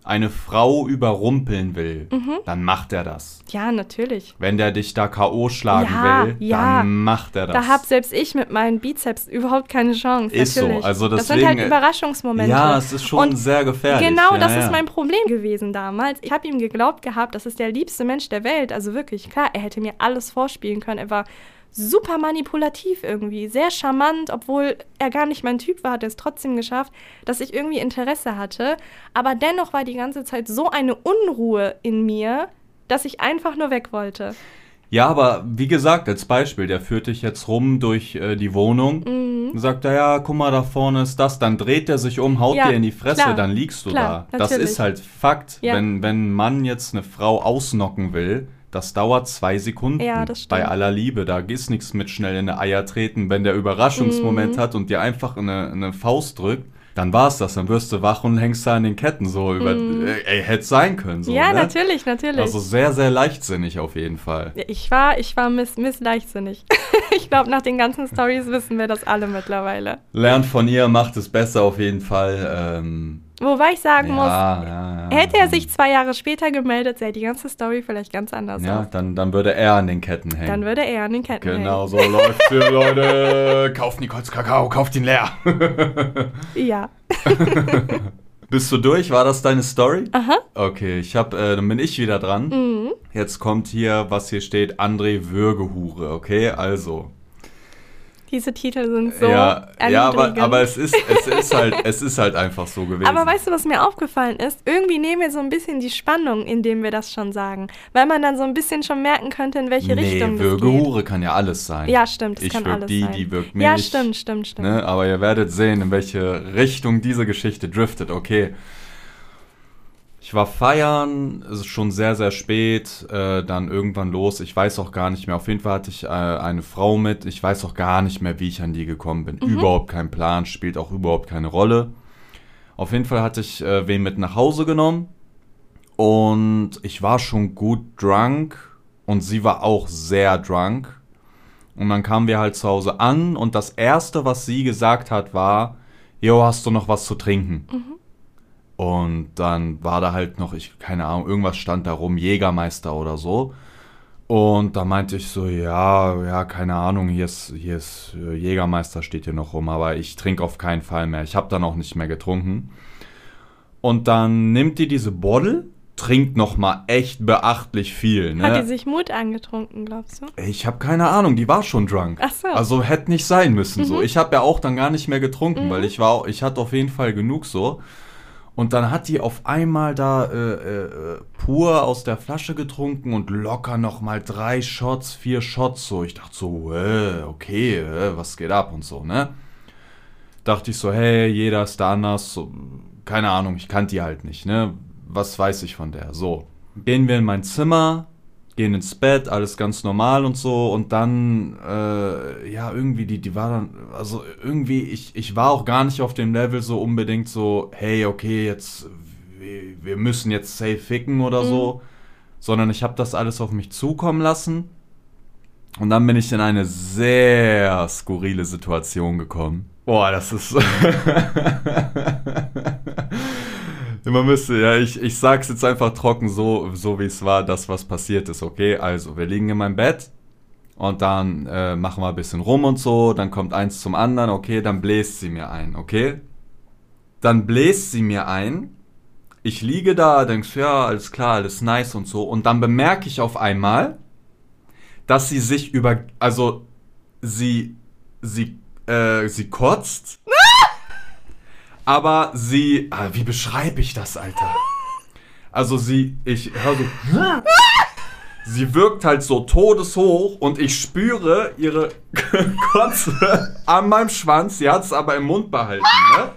eine Frau überrumpeln will, mhm. dann macht er das. Ja, natürlich. Wenn der dich da K.O. schlagen ja, will, ja. dann macht er das. Da hab selbst ich mit meinen Bizeps überhaupt keine Chance. Ist natürlich. so. Also deswegen, das sind halt Überraschungsmomente. Ja, es ist schon Und sehr gefährlich. Genau, ja, das ist mein Problem gewesen damals. Ich habe ihm geglaubt gehabt, das ist der liebste Mensch der Welt. Also wirklich, klar, er hätte mir alles vorspielen können. Er war super manipulativ irgendwie, sehr charmant, obwohl er gar nicht mein Typ war, hat er es trotzdem geschafft, dass ich irgendwie Interesse hatte. Aber dennoch war die ganze Zeit so eine Unruhe in mir, dass ich einfach nur weg wollte. Ja, aber wie gesagt, als Beispiel, der führt dich jetzt rum durch äh, die Wohnung, mhm. sagt er, ja, guck mal, da vorne ist das, dann dreht er sich um, haut ja, dir in die Fresse, klar, dann liegst du klar, da. Natürlich. Das ist halt Fakt. Ja. Wenn, wenn ein Mann jetzt eine Frau ausnocken will, das dauert zwei Sekunden. Ja, das stimmt. Bei aller Liebe. Da ist nichts mit schnell in die Eier treten. Wenn der Überraschungsmoment mhm. hat und dir einfach eine, eine Faust drückt, dann war's das. Dann wirst du wach und hängst da an den Ketten so über. Mm. Ey, hätte sein können. So, ja, ne? natürlich, natürlich. Also sehr, sehr leichtsinnig auf jeden Fall. Ich war, ich war miss, miss leichtsinnig. [laughs] ich glaube, nach den ganzen Stories wissen wir das alle mittlerweile. Lernt von ihr, macht es besser auf jeden Fall. Ähm, Wobei ich sagen ja, muss, ja, ja, hätte er sich zwei Jahre später gemeldet, sähe die ganze Story vielleicht ganz anders ja, aus. Dann, dann würde er an den Ketten hängen. Dann würde er an den Ketten genau hängen. Genau so läuft es, [laughs] Leute. Kauft Nicole's Kakao, kauft ihn leer. [laughs] ja. [laughs] Bist du durch? War das deine Story? Aha. Okay, ich hab, äh, dann bin ich wieder dran. Mhm. Jetzt kommt hier, was hier steht, André Würgehure. Okay, also. Diese Titel sind so ja, ja aber, aber es, ist, es, ist halt, es ist halt einfach so gewesen. Aber weißt du, was mir aufgefallen ist? Irgendwie nehmen wir so ein bisschen die Spannung, indem wir das schon sagen. Weil man dann so ein bisschen schon merken könnte, in welche nee, Richtung das geht. Hure kann ja alles sein. Ja, stimmt, es ich kann alles die, sein. die wirkt mich. Ja, stimmt, stimmt, stimmt. Ne? Aber ihr werdet sehen, in welche Richtung diese Geschichte driftet. Okay, ich war feiern, es ist schon sehr, sehr spät, äh, dann irgendwann los. Ich weiß auch gar nicht mehr. Auf jeden Fall hatte ich äh, eine Frau mit. Ich weiß auch gar nicht mehr, wie ich an die gekommen bin. Mhm. Überhaupt kein Plan, spielt auch überhaupt keine Rolle. Auf jeden Fall hatte ich äh, wen mit nach Hause genommen und ich war schon gut drunk und sie war auch sehr drunk. Und dann kamen wir halt zu Hause an und das erste, was sie gesagt hat, war: Jo, hast du noch was zu trinken? Mhm. Und dann war da halt noch, ich, keine Ahnung, irgendwas stand da rum, Jägermeister oder so. Und da meinte ich so, ja, ja, keine Ahnung, hier ist, hier ist äh, Jägermeister steht hier noch rum, aber ich trinke auf keinen Fall mehr. Ich habe dann auch nicht mehr getrunken. Und dann nimmt die diese Bottle, trinkt noch mal echt beachtlich viel. Ne? Hat die sich Mut angetrunken, glaubst du? Ich habe keine Ahnung, die war schon drunk. Ach so. Also hätte nicht sein müssen mhm. so. Ich habe ja auch dann gar nicht mehr getrunken, mhm. weil ich war, ich hatte auf jeden Fall genug so. Und dann hat die auf einmal da äh, äh, pur aus der Flasche getrunken und locker nochmal drei Shots, vier Shots so. Ich dachte so, äh, okay, was geht ab und so, ne? Dachte ich so, hey, jeder ist da anders. So, keine Ahnung, ich kannte die halt nicht, ne? Was weiß ich von der? So, gehen wir in mein Zimmer. Gehen ins Bett, alles ganz normal und so. Und dann, äh, ja, irgendwie, die, die war dann, also irgendwie, ich, ich war auch gar nicht auf dem Level so unbedingt so, hey, okay, jetzt, wir, wir müssen jetzt safe ficken oder Mhm. so. Sondern ich habe das alles auf mich zukommen lassen. Und dann bin ich in eine sehr skurrile Situation gekommen. Boah, das ist. [laughs] Man müsste, ja, ich, ich sag's jetzt einfach trocken, so, so wie es war, das, was passiert ist, okay? Also, wir liegen in meinem Bett und dann äh, machen wir ein bisschen rum und so, dann kommt eins zum anderen, okay, dann bläst sie mir ein, okay? Dann bläst sie mir ein, ich liege da, denkst, ja, alles klar, alles nice und so, und dann bemerke ich auf einmal, dass sie sich über, also, sie, sie, äh, sie kotzt, aber sie, ah, wie beschreibe ich das, Alter? Also sie, ich hör so, sie wirkt halt so todeshoch und ich spüre ihre [laughs] Kotze an meinem Schwanz. Sie hat es aber im Mund behalten, ne?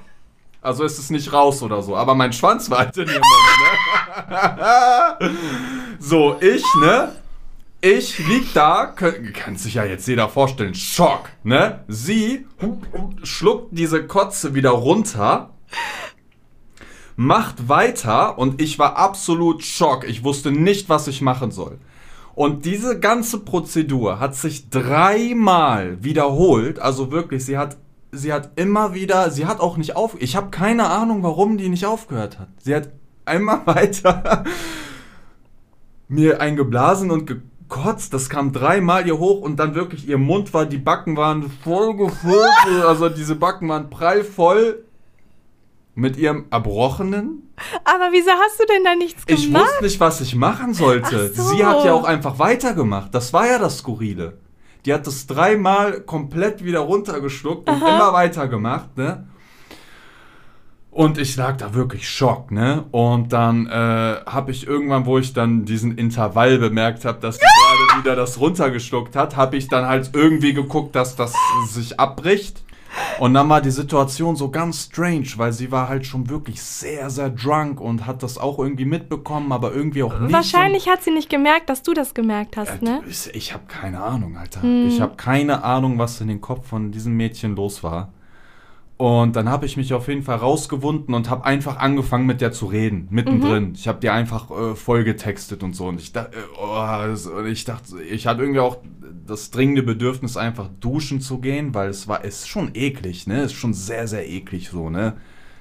Also ist es nicht raus oder so, aber mein Schwanz war halt in ihrem Mund, ne? [laughs] so, ich, ne? Ich lieg da, kann, sich ja jetzt jeder vorstellen, Schock, ne? Sie schluckt diese Kotze wieder runter, macht weiter und ich war absolut Schock. Ich wusste nicht, was ich machen soll. Und diese ganze Prozedur hat sich dreimal wiederholt. Also wirklich, sie hat, sie hat immer wieder, sie hat auch nicht auf, ich habe keine Ahnung, warum die nicht aufgehört hat. Sie hat einmal [laughs] weiter mir eingeblasen und gekotzt. Das kam dreimal hier hoch und dann wirklich ihr Mund war, die Backen waren voll gefüllt. [laughs] Also diese Backen waren prallvoll mit ihrem Erbrochenen. Aber wieso hast du denn da nichts Ich gemacht? wusste nicht, was ich machen sollte. So. Sie hat ja auch einfach weitergemacht. Das war ja das Skurrile. Die hat das dreimal komplett wieder runtergeschluckt und immer weitergemacht, ne? Und ich lag da wirklich Schock, ne? Und dann äh, habe ich irgendwann, wo ich dann diesen Intervall bemerkt habe, dass sie gerade wieder das runtergeschluckt hat, habe ich dann halt irgendwie geguckt, dass das sich abbricht. Und dann war die Situation so ganz strange, weil sie war halt schon wirklich sehr, sehr drunk und hat das auch irgendwie mitbekommen, aber irgendwie auch nicht. Wahrscheinlich hat sie nicht gemerkt, dass du das gemerkt hast, so, ne? Ich, ich habe keine Ahnung, Alter. Ich habe keine Ahnung, was in den Kopf von diesem Mädchen los war. Und dann habe ich mich auf jeden Fall rausgewunden und habe einfach angefangen mit der zu reden, mittendrin. Ich habe dir einfach äh, voll getextet und so. Und ich, dachte, äh, oh, das- und ich dachte, ich hatte irgendwie auch das dringende Bedürfnis, einfach duschen zu gehen, weil es war, es ist schon eklig, ne? Es ist schon sehr, sehr eklig so, ne?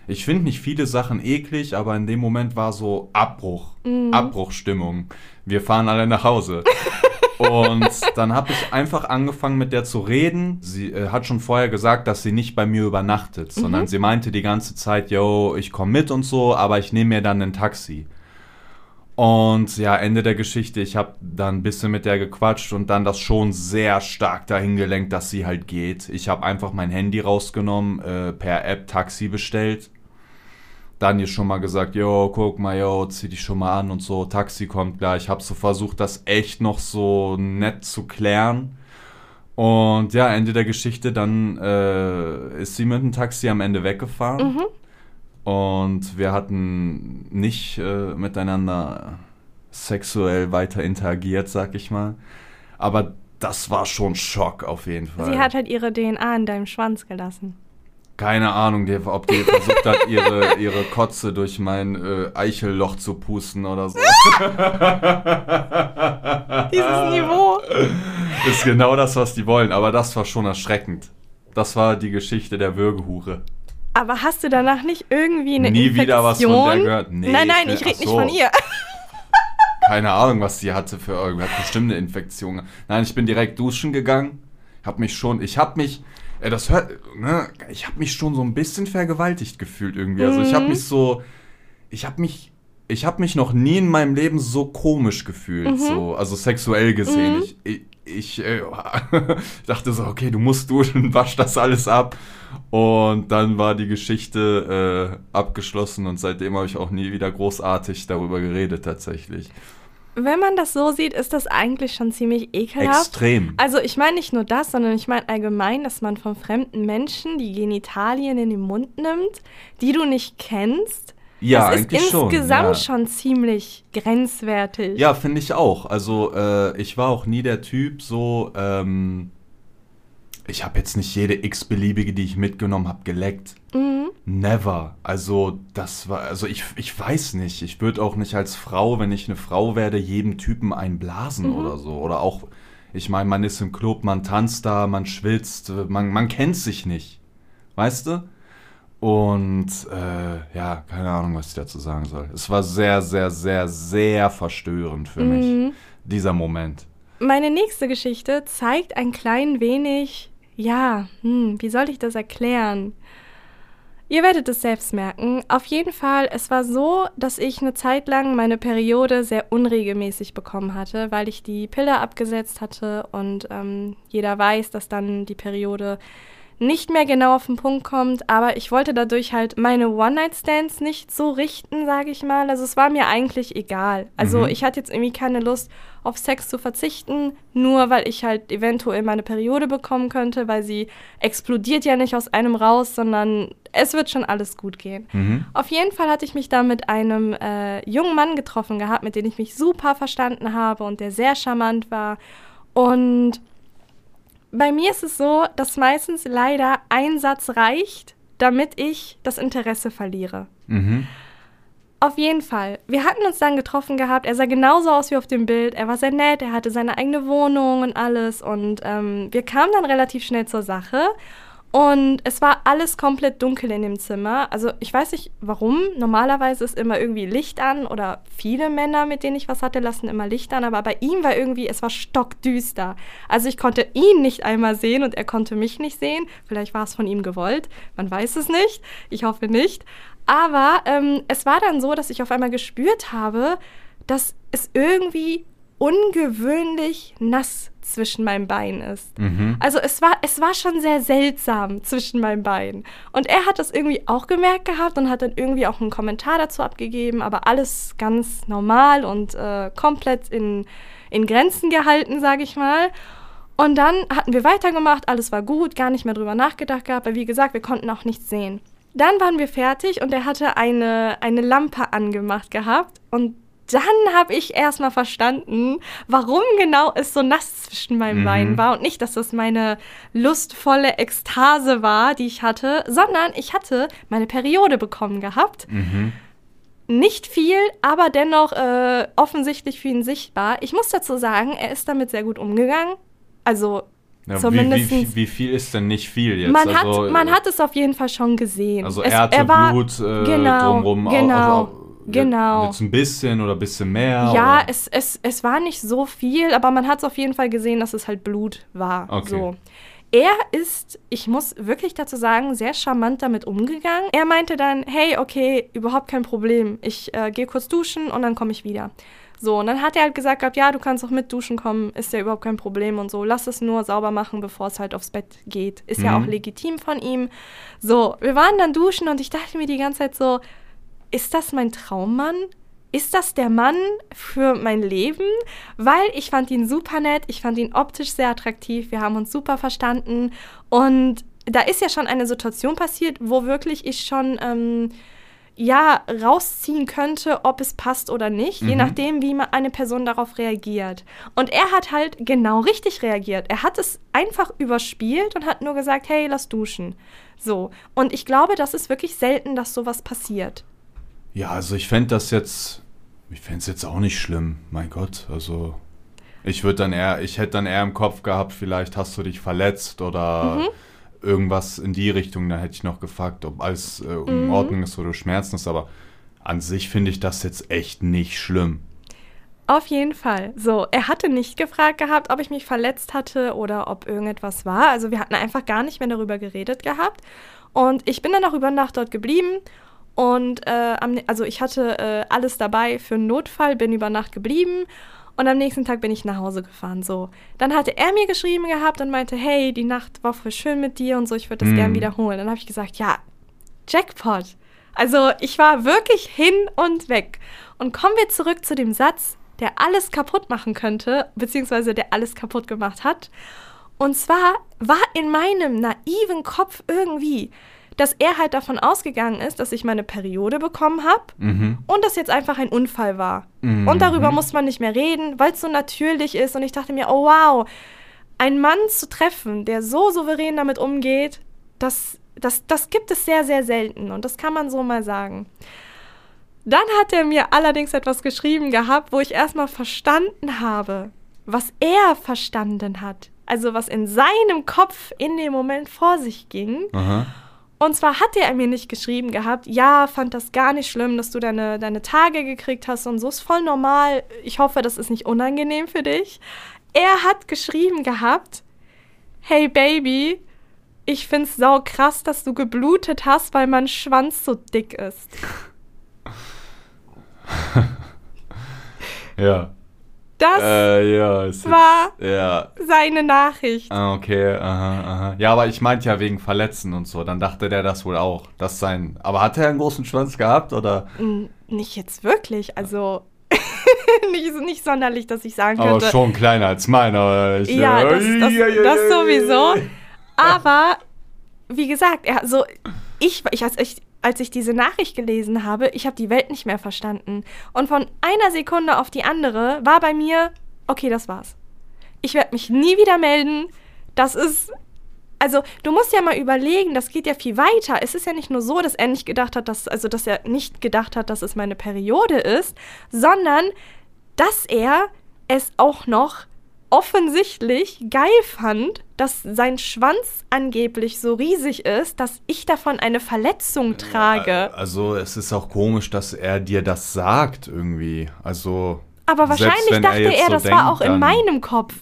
Ich finde nicht viele Sachen eklig, aber in dem Moment war so Abbruch, Abbruchstimmung. Wir fahren alle nach Hause. [laughs] Und dann habe ich einfach angefangen mit der zu reden. Sie äh, hat schon vorher gesagt, dass sie nicht bei mir übernachtet, sondern sie meinte die ganze Zeit, yo, ich komme mit und so, aber ich nehme mir dann ein Taxi. Und ja, Ende der Geschichte, ich habe dann ein bisschen mit der gequatscht und dann das schon sehr stark dahin gelenkt, dass sie halt geht. Ich habe einfach mein Handy rausgenommen, äh, per App Taxi bestellt. Dann ihr schon mal gesagt, yo, guck mal, yo, zieh dich schon mal an und so, Taxi kommt gleich. Ich habe so versucht, das echt noch so nett zu klären. Und ja, Ende der Geschichte, dann äh, ist sie mit dem Taxi am Ende weggefahren. Und wir hatten nicht äh, miteinander sexuell weiter interagiert, sag ich mal. Aber das war schon Schock auf jeden Fall. Sie hat halt ihre DNA in deinem Schwanz gelassen. Keine Ahnung, die, ob die versucht hat, ihre, ihre Kotze durch mein äh, Eichelloch zu pusten oder so. [laughs] Dieses Niveau. Ist genau das, was die wollen. Aber das war schon erschreckend. Das war die Geschichte der Würgehure. Aber hast du danach nicht irgendwie eine Nie Infektion? wieder was von der gehört. Nee, nein, nein, ich- ich rede ach nicht so. von ihr. [laughs] Keine Ahnung, was sie hatte für irgendwas. Hat bestimmt eine Infektion. Nein, ich bin direkt duschen gegangen. Hab mich schon, ich hab mich, äh, das hört, ne, ich hab mich schon so ein bisschen vergewaltigt gefühlt irgendwie. Also ich hab mich so, ich hab mich, ich hab mich noch nie in meinem Leben so komisch gefühlt, so, also sexuell gesehen. Ich, ich, ich äh, [laughs] dachte so, okay, du musst duschen, [laughs] wasch das alles ab. Und dann war die Geschichte äh, abgeschlossen und seitdem habe ich auch nie wieder großartig darüber geredet tatsächlich. Wenn man das so sieht, ist das eigentlich schon ziemlich ekelhaft. Extrem. Also ich meine nicht nur das, sondern ich meine allgemein, dass man von fremden Menschen die Genitalien in den Mund nimmt, die du nicht kennst. Ja, das eigentlich ist schon, insgesamt ja. schon ziemlich grenzwertig. Ja, finde ich auch. Also äh, ich war auch nie der Typ so, ähm, ich habe jetzt nicht jede x-beliebige, die ich mitgenommen habe, geleckt. Mhm. Never. Also das war, also ich, ich weiß nicht. Ich würde auch nicht als Frau, wenn ich eine Frau werde, jedem Typen einblasen Mhm. oder so. Oder auch, ich meine, man ist im Club, man tanzt da, man schwitzt, man, man kennt sich nicht. Weißt du? Und äh, ja, keine Ahnung, was ich dazu sagen soll. Es war sehr, sehr, sehr, sehr verstörend für Mhm. mich, dieser Moment. Meine nächste Geschichte zeigt ein klein wenig, ja, hm, wie soll ich das erklären? Ihr werdet es selbst merken. Auf jeden Fall, es war so, dass ich eine Zeit lang meine Periode sehr unregelmäßig bekommen hatte, weil ich die Pille abgesetzt hatte und ähm, jeder weiß, dass dann die Periode nicht mehr genau auf den Punkt kommt, aber ich wollte dadurch halt meine One-Night-Stands nicht so richten, sage ich mal. Also es war mir eigentlich egal. Also Mhm. ich hatte jetzt irgendwie keine Lust, auf Sex zu verzichten, nur weil ich halt eventuell meine Periode bekommen könnte, weil sie explodiert ja nicht aus einem raus, sondern es wird schon alles gut gehen. Mhm. Auf jeden Fall hatte ich mich da mit einem äh, jungen Mann getroffen gehabt, mit dem ich mich super verstanden habe und der sehr charmant war. Und bei mir ist es so, dass meistens leider ein Satz reicht, damit ich das Interesse verliere. Mhm. Auf jeden Fall. Wir hatten uns dann getroffen gehabt. Er sah genauso aus wie auf dem Bild. Er war sehr nett. Er hatte seine eigene Wohnung und alles. Und ähm, wir kamen dann relativ schnell zur Sache. Und es war alles komplett dunkel in dem Zimmer. Also ich weiß nicht warum. Normalerweise ist immer irgendwie Licht an oder viele Männer, mit denen ich was hatte, lassen immer Licht an. Aber bei ihm war irgendwie, es war stockdüster. Also ich konnte ihn nicht einmal sehen und er konnte mich nicht sehen. Vielleicht war es von ihm gewollt. Man weiß es nicht. Ich hoffe nicht. Aber ähm, es war dann so, dass ich auf einmal gespürt habe, dass es irgendwie ungewöhnlich nass zwischen meinen Beinen ist. Mhm. Also es war, es war schon sehr seltsam zwischen meinen Beinen. Und er hat das irgendwie auch gemerkt gehabt und hat dann irgendwie auch einen Kommentar dazu abgegeben, aber alles ganz normal und äh, komplett in, in Grenzen gehalten, sage ich mal. Und dann hatten wir weitergemacht, alles war gut, gar nicht mehr drüber nachgedacht gehabt, weil wie gesagt, wir konnten auch nichts sehen. Dann waren wir fertig und er hatte eine, eine Lampe angemacht gehabt und dann habe ich erstmal verstanden, warum genau es so nass zwischen meinen Mhm. Beinen war und nicht, dass das meine lustvolle Ekstase war, die ich hatte, sondern ich hatte meine Periode bekommen gehabt. Mhm. Nicht viel, aber dennoch äh, offensichtlich für ihn sichtbar. Ich muss dazu sagen, er ist damit sehr gut umgegangen. Also Ja, wie, Zumindest- wie, wie viel ist denn nicht viel jetzt? man, also, hat, man hat es auf jeden Fall schon gesehen. Also es, Erte, er war, Blut äh, genau, drumrum. genau, also, genau. Jetzt ein bisschen oder ein bisschen mehr? Ja, oder? es, es, es war nicht so viel, aber man hat es auf jeden Fall gesehen, dass es halt Blut war. Okay. So. Er ist, ich muss wirklich dazu sagen, sehr charmant damit umgegangen. Er meinte dann, hey, okay, überhaupt kein Problem. Ich äh, gehe kurz duschen und dann komme ich wieder. So, und dann hat er halt gesagt gehabt, ja, du kannst auch mit duschen kommen, ist ja überhaupt kein Problem und so. Lass es nur sauber machen, bevor es halt aufs Bett geht. Ist ja Mhm. auch legitim von ihm. So, wir waren dann duschen und ich dachte mir die ganze Zeit so, ist das mein Traummann? Ist das der Mann für mein Leben? Weil ich fand ihn super nett, ich fand ihn optisch sehr attraktiv, wir haben uns super verstanden und da ist ja schon eine Situation passiert, wo wirklich ich schon ähm, ja rausziehen könnte, ob es passt oder nicht, je Mhm. nachdem, wie eine Person darauf reagiert. Und er hat halt genau richtig reagiert. Er hat es einfach überspielt und hat nur gesagt, hey, lass duschen. So. Und ich glaube, das ist wirklich selten, dass sowas passiert. Ja, also ich fände das jetzt, ich fände es jetzt auch nicht schlimm, mein Gott. Also ich würde dann eher, ich hätte dann eher im Kopf gehabt, vielleicht hast du dich verletzt oder Mhm. irgendwas in die Richtung. Da hätte ich noch gefragt, ob alles äh, in Mhm. Ordnung ist oder du Schmerzen ist. Aber an sich finde ich das jetzt echt nicht schlimm. Auf jeden Fall. So, er hatte nicht gefragt gehabt, ob ich mich verletzt hatte oder ob irgendetwas war. Also wir hatten einfach gar nicht mehr darüber geredet gehabt. Und ich bin dann auch über Nacht dort geblieben. Und äh, am, also ich hatte äh, alles dabei für einen Notfall, bin über Nacht geblieben. Und am nächsten Tag bin ich nach Hause gefahren. So, dann hatte er mir geschrieben gehabt und meinte, hey, die Nacht war voll schön mit dir und so, ich würde das Mhm. gern wiederholen. Dann habe ich gesagt, ja, Jackpot. Also ich war wirklich hin und weg. Und kommen wir zurück zu dem Satz, der alles kaputt machen könnte, beziehungsweise der alles kaputt gemacht hat. Und zwar war in meinem naiven Kopf irgendwie, dass er halt davon ausgegangen ist, dass ich meine Periode bekommen habe Mhm. und das jetzt einfach ein Unfall war. Mhm. Und darüber muss man nicht mehr reden, weil es so natürlich ist. Und ich dachte mir, oh wow, einen Mann zu treffen, der so souverän damit umgeht, das, das, das gibt es sehr, sehr selten. Und das kann man so mal sagen. Dann hat er mir allerdings etwas geschrieben gehabt, wo ich erstmal verstanden habe, was er verstanden hat. Also was in seinem Kopf in dem Moment vor sich ging. Aha. Und zwar hat er mir nicht geschrieben gehabt, ja, fand das gar nicht schlimm, dass du deine, deine Tage gekriegt hast und so, ist voll normal. Ich hoffe, das ist nicht unangenehm für dich. Er hat geschrieben gehabt, hey Baby, ich find's sau krass, dass du geblutet hast, weil mein Schwanz so dick ist. [laughs] Ja. Das Äh, ja, war jetzt, ja. seine Nachricht. Ah, okay, aha, aha. Ja, aber ich meinte ja wegen Verletzen und so. Dann dachte der das wohl auch. Das sein. Aber hat er einen großen Schwanz gehabt oder? N- Nicht jetzt wirklich, also [laughs] nicht, nicht sonderlich, dass ich sagen Aber könnte. schon kleiner als meiner. Ja, äh, das, das, das sowieso. [laughs] Aber wie gesagt, er, so, ich, ich, ich, als ich diese Nachricht gelesen habe, ich habe die Welt nicht mehr verstanden. Und von einer Sekunde auf die andere war bei mir, okay, das war's. Ich werde mich nie wieder melden. Das ist. Also, du musst ja mal überlegen, das geht ja viel weiter. Es ist ja nicht nur so, dass er nicht gedacht hat, dass, also dass er nicht gedacht hat, dass es meine Periode ist, sondern dass er es auch noch offensichtlich geil fand, dass sein Schwanz angeblich so riesig ist, dass ich davon eine Verletzung trage. Also, es ist auch komisch, dass er dir das sagt irgendwie. Also. Aber wahrscheinlich dachte er, so das denkt, war auch in meinem Kopf.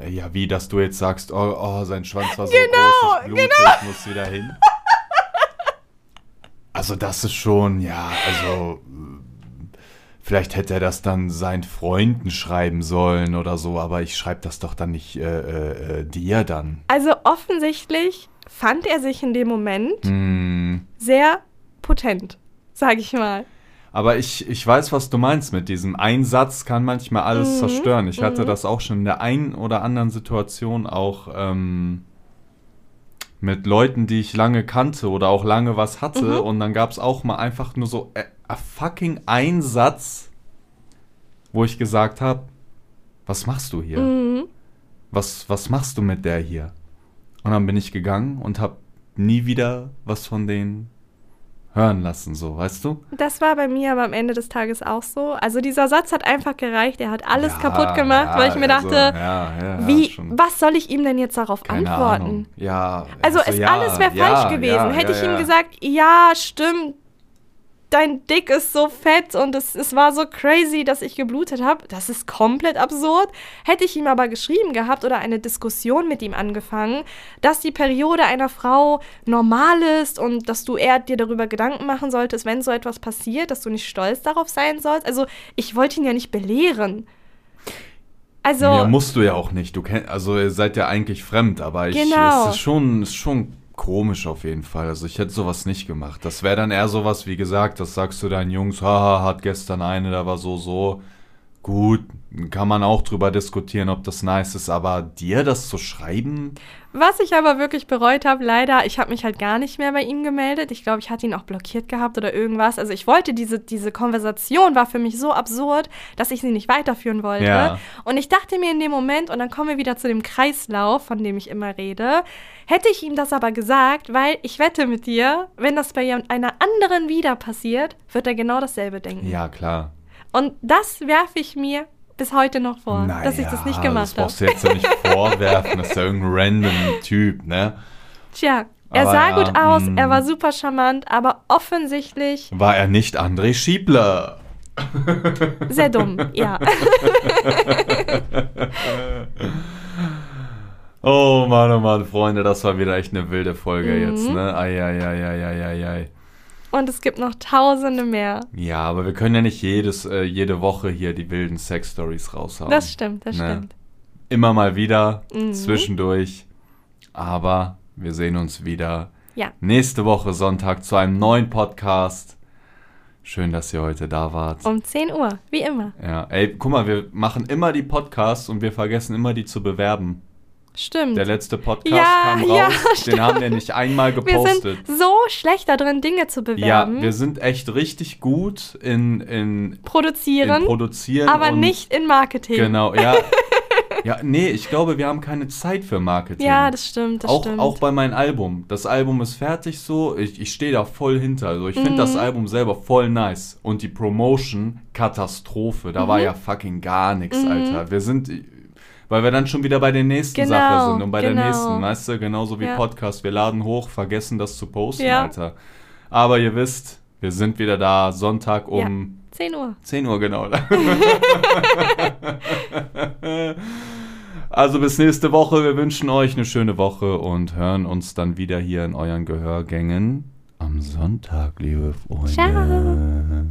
Äh, Ja, wie, dass du jetzt sagst, oh, oh sein Schwanz war so Genau, groß, ich blute, ich muss wieder hin. Also das ist schon, ja, also äh, vielleicht hätte er das dann seinen Freunden schreiben sollen oder so, aber ich schreibe das doch dann nicht äh, äh, äh, dir dann. Also offensichtlich fand er sich in dem Moment Hm. sehr potent, sag ich mal. Aber ich, ich weiß, was du meinst mit diesem Einsatz kann manchmal alles Mhm, zerstören. Ich hatte mhm. das auch schon in der einen oder anderen Situation auch ähm, mit Leuten, die ich lange kannte oder auch lange was hatte. Mhm. Und dann gab es auch mal einfach nur so fucking Einsatz, wo ich gesagt habe, was machst du hier? Mhm. Was, was machst du mit der hier? Und dann bin ich gegangen und habe nie wieder was von denen hören lassen, so, weißt du? Das war bei mir aber am Ende des Tages auch so. Also dieser Satz hat einfach gereicht. Er hat alles Ja, kaputt gemacht, ja, weil ich mir also, dachte, ja, wie, was soll ich ihm denn jetzt darauf Keine antworten? Ahnung. Ja. Also, es ja, alles wäre falsch gewesen. Hätte ich ihm gesagt, ja, stimmt, dein Dick ist so fett und es, es war so crazy, dass ich geblutet habe, das ist komplett absurd. Hätte ich ihm aber geschrieben gehabt oder eine Diskussion mit ihm angefangen, dass die Periode einer Frau normal ist und dass du eher dir darüber Gedanken machen solltest, wenn so etwas passiert, dass du nicht stolz darauf sein sollst. Also, ich wollte ihn ja nicht belehren. Also, Ja, musst du ja auch nicht. Du kenn, also ihr seid ja eigentlich fremd, aber ich, Genau. es ist schon, ist schon komisch auf jeden Fall. Also ich hätte sowas nicht gemacht. Das wäre dann eher sowas, wie gesagt, das sagst du deinen Jungs, haha, hat gestern eine, da war so, so. Gut, kann man auch drüber diskutieren, ob das nice ist, aber dir das zu schreiben, Was ich aber wirklich bereut habe, leider, ich habe mich halt gar nicht mehr bei ihm gemeldet. Ich glaube, ich hatte ihn auch blockiert gehabt oder irgendwas. Also ich wollte diese, diese Konversation war für mich so absurd, dass ich sie nicht weiterführen wollte. Ja. Und ich dachte mir in dem Moment, und dann kommen wir wieder zu dem Kreislauf, von dem ich immer rede, hätte ich ihm das aber gesagt, weil ich wette mit dir, wenn das bei einer anderen wieder passiert, wird er genau dasselbe denken. ja klar. Und das werfe ich mir bis heute noch vor, dass ich das nicht gemacht Das habe. brauchst du jetzt ja nicht [laughs] vorwerfen, das ist ja irgendein random Typ, ne? Tja, er Aber sah ja, gut aus, mm. er war super charmant, aber offensichtlich War er nicht André Schiebler? sehr dumm, ja. [laughs] Oh Mann, oh Mann, Freunde, das war wieder echt eine wilde Folge Mhm. jetzt, ne? Eieieiei. Und es gibt noch tausende mehr. Ja, aber wir können ja nicht jedes, äh, jede Woche hier die wilden Sex-Stories raushauen. Das stimmt, das Ne. stimmt. Immer mal wieder, Mhm. zwischendurch. Aber wir sehen uns wieder Ja. nächste Woche Sonntag zu einem neuen Podcast. Schön, dass ihr heute da wart. Um 10 Uhr, wie immer. Ja, ey, guck mal, wir machen immer die Podcasts und wir vergessen immer die zu bewerben. Stimmt. Der letzte Podcast Ja, kam ja, raus. Den [laughs] stimmt. haben wir nicht einmal wir gepostet. sind so schlecht da drin, Dinge zu ja, bewerben, wir sind echt richtig gut in, in, in produzieren, Produzieren. aber nicht in Marketing. Genau, ja. [laughs] ja, nee, ich glaube, wir haben keine Zeit für Marketing. Ja, das stimmt, das auch, stimmt. auch bei meinem Album. Das Album ist fertig so. Ich, ich stehe da voll hinter. Also ich finde das Mhm. Album selber voll nice. Und die Promotion, Katastrophe. Da war Mhm. ja fucking gar nichts, Alter. Wir sind. Weil wir dann schon wieder bei der nächsten Genau, Sache sind und bei genau. der nächsten, weißt du, genauso wie Ja. Podcast. Wir laden hoch, vergessen das zu posten, Ja. Alter. Aber ihr wisst, wir sind wieder da Sonntag um 10 Uhr. 10 Uhr genau. [laughs] also bis nächste Woche. Wir wünschen euch eine schöne Woche und hören uns dann wieder hier in euren Gehörgängen am Sonntag, liebe Freunde. Ciao.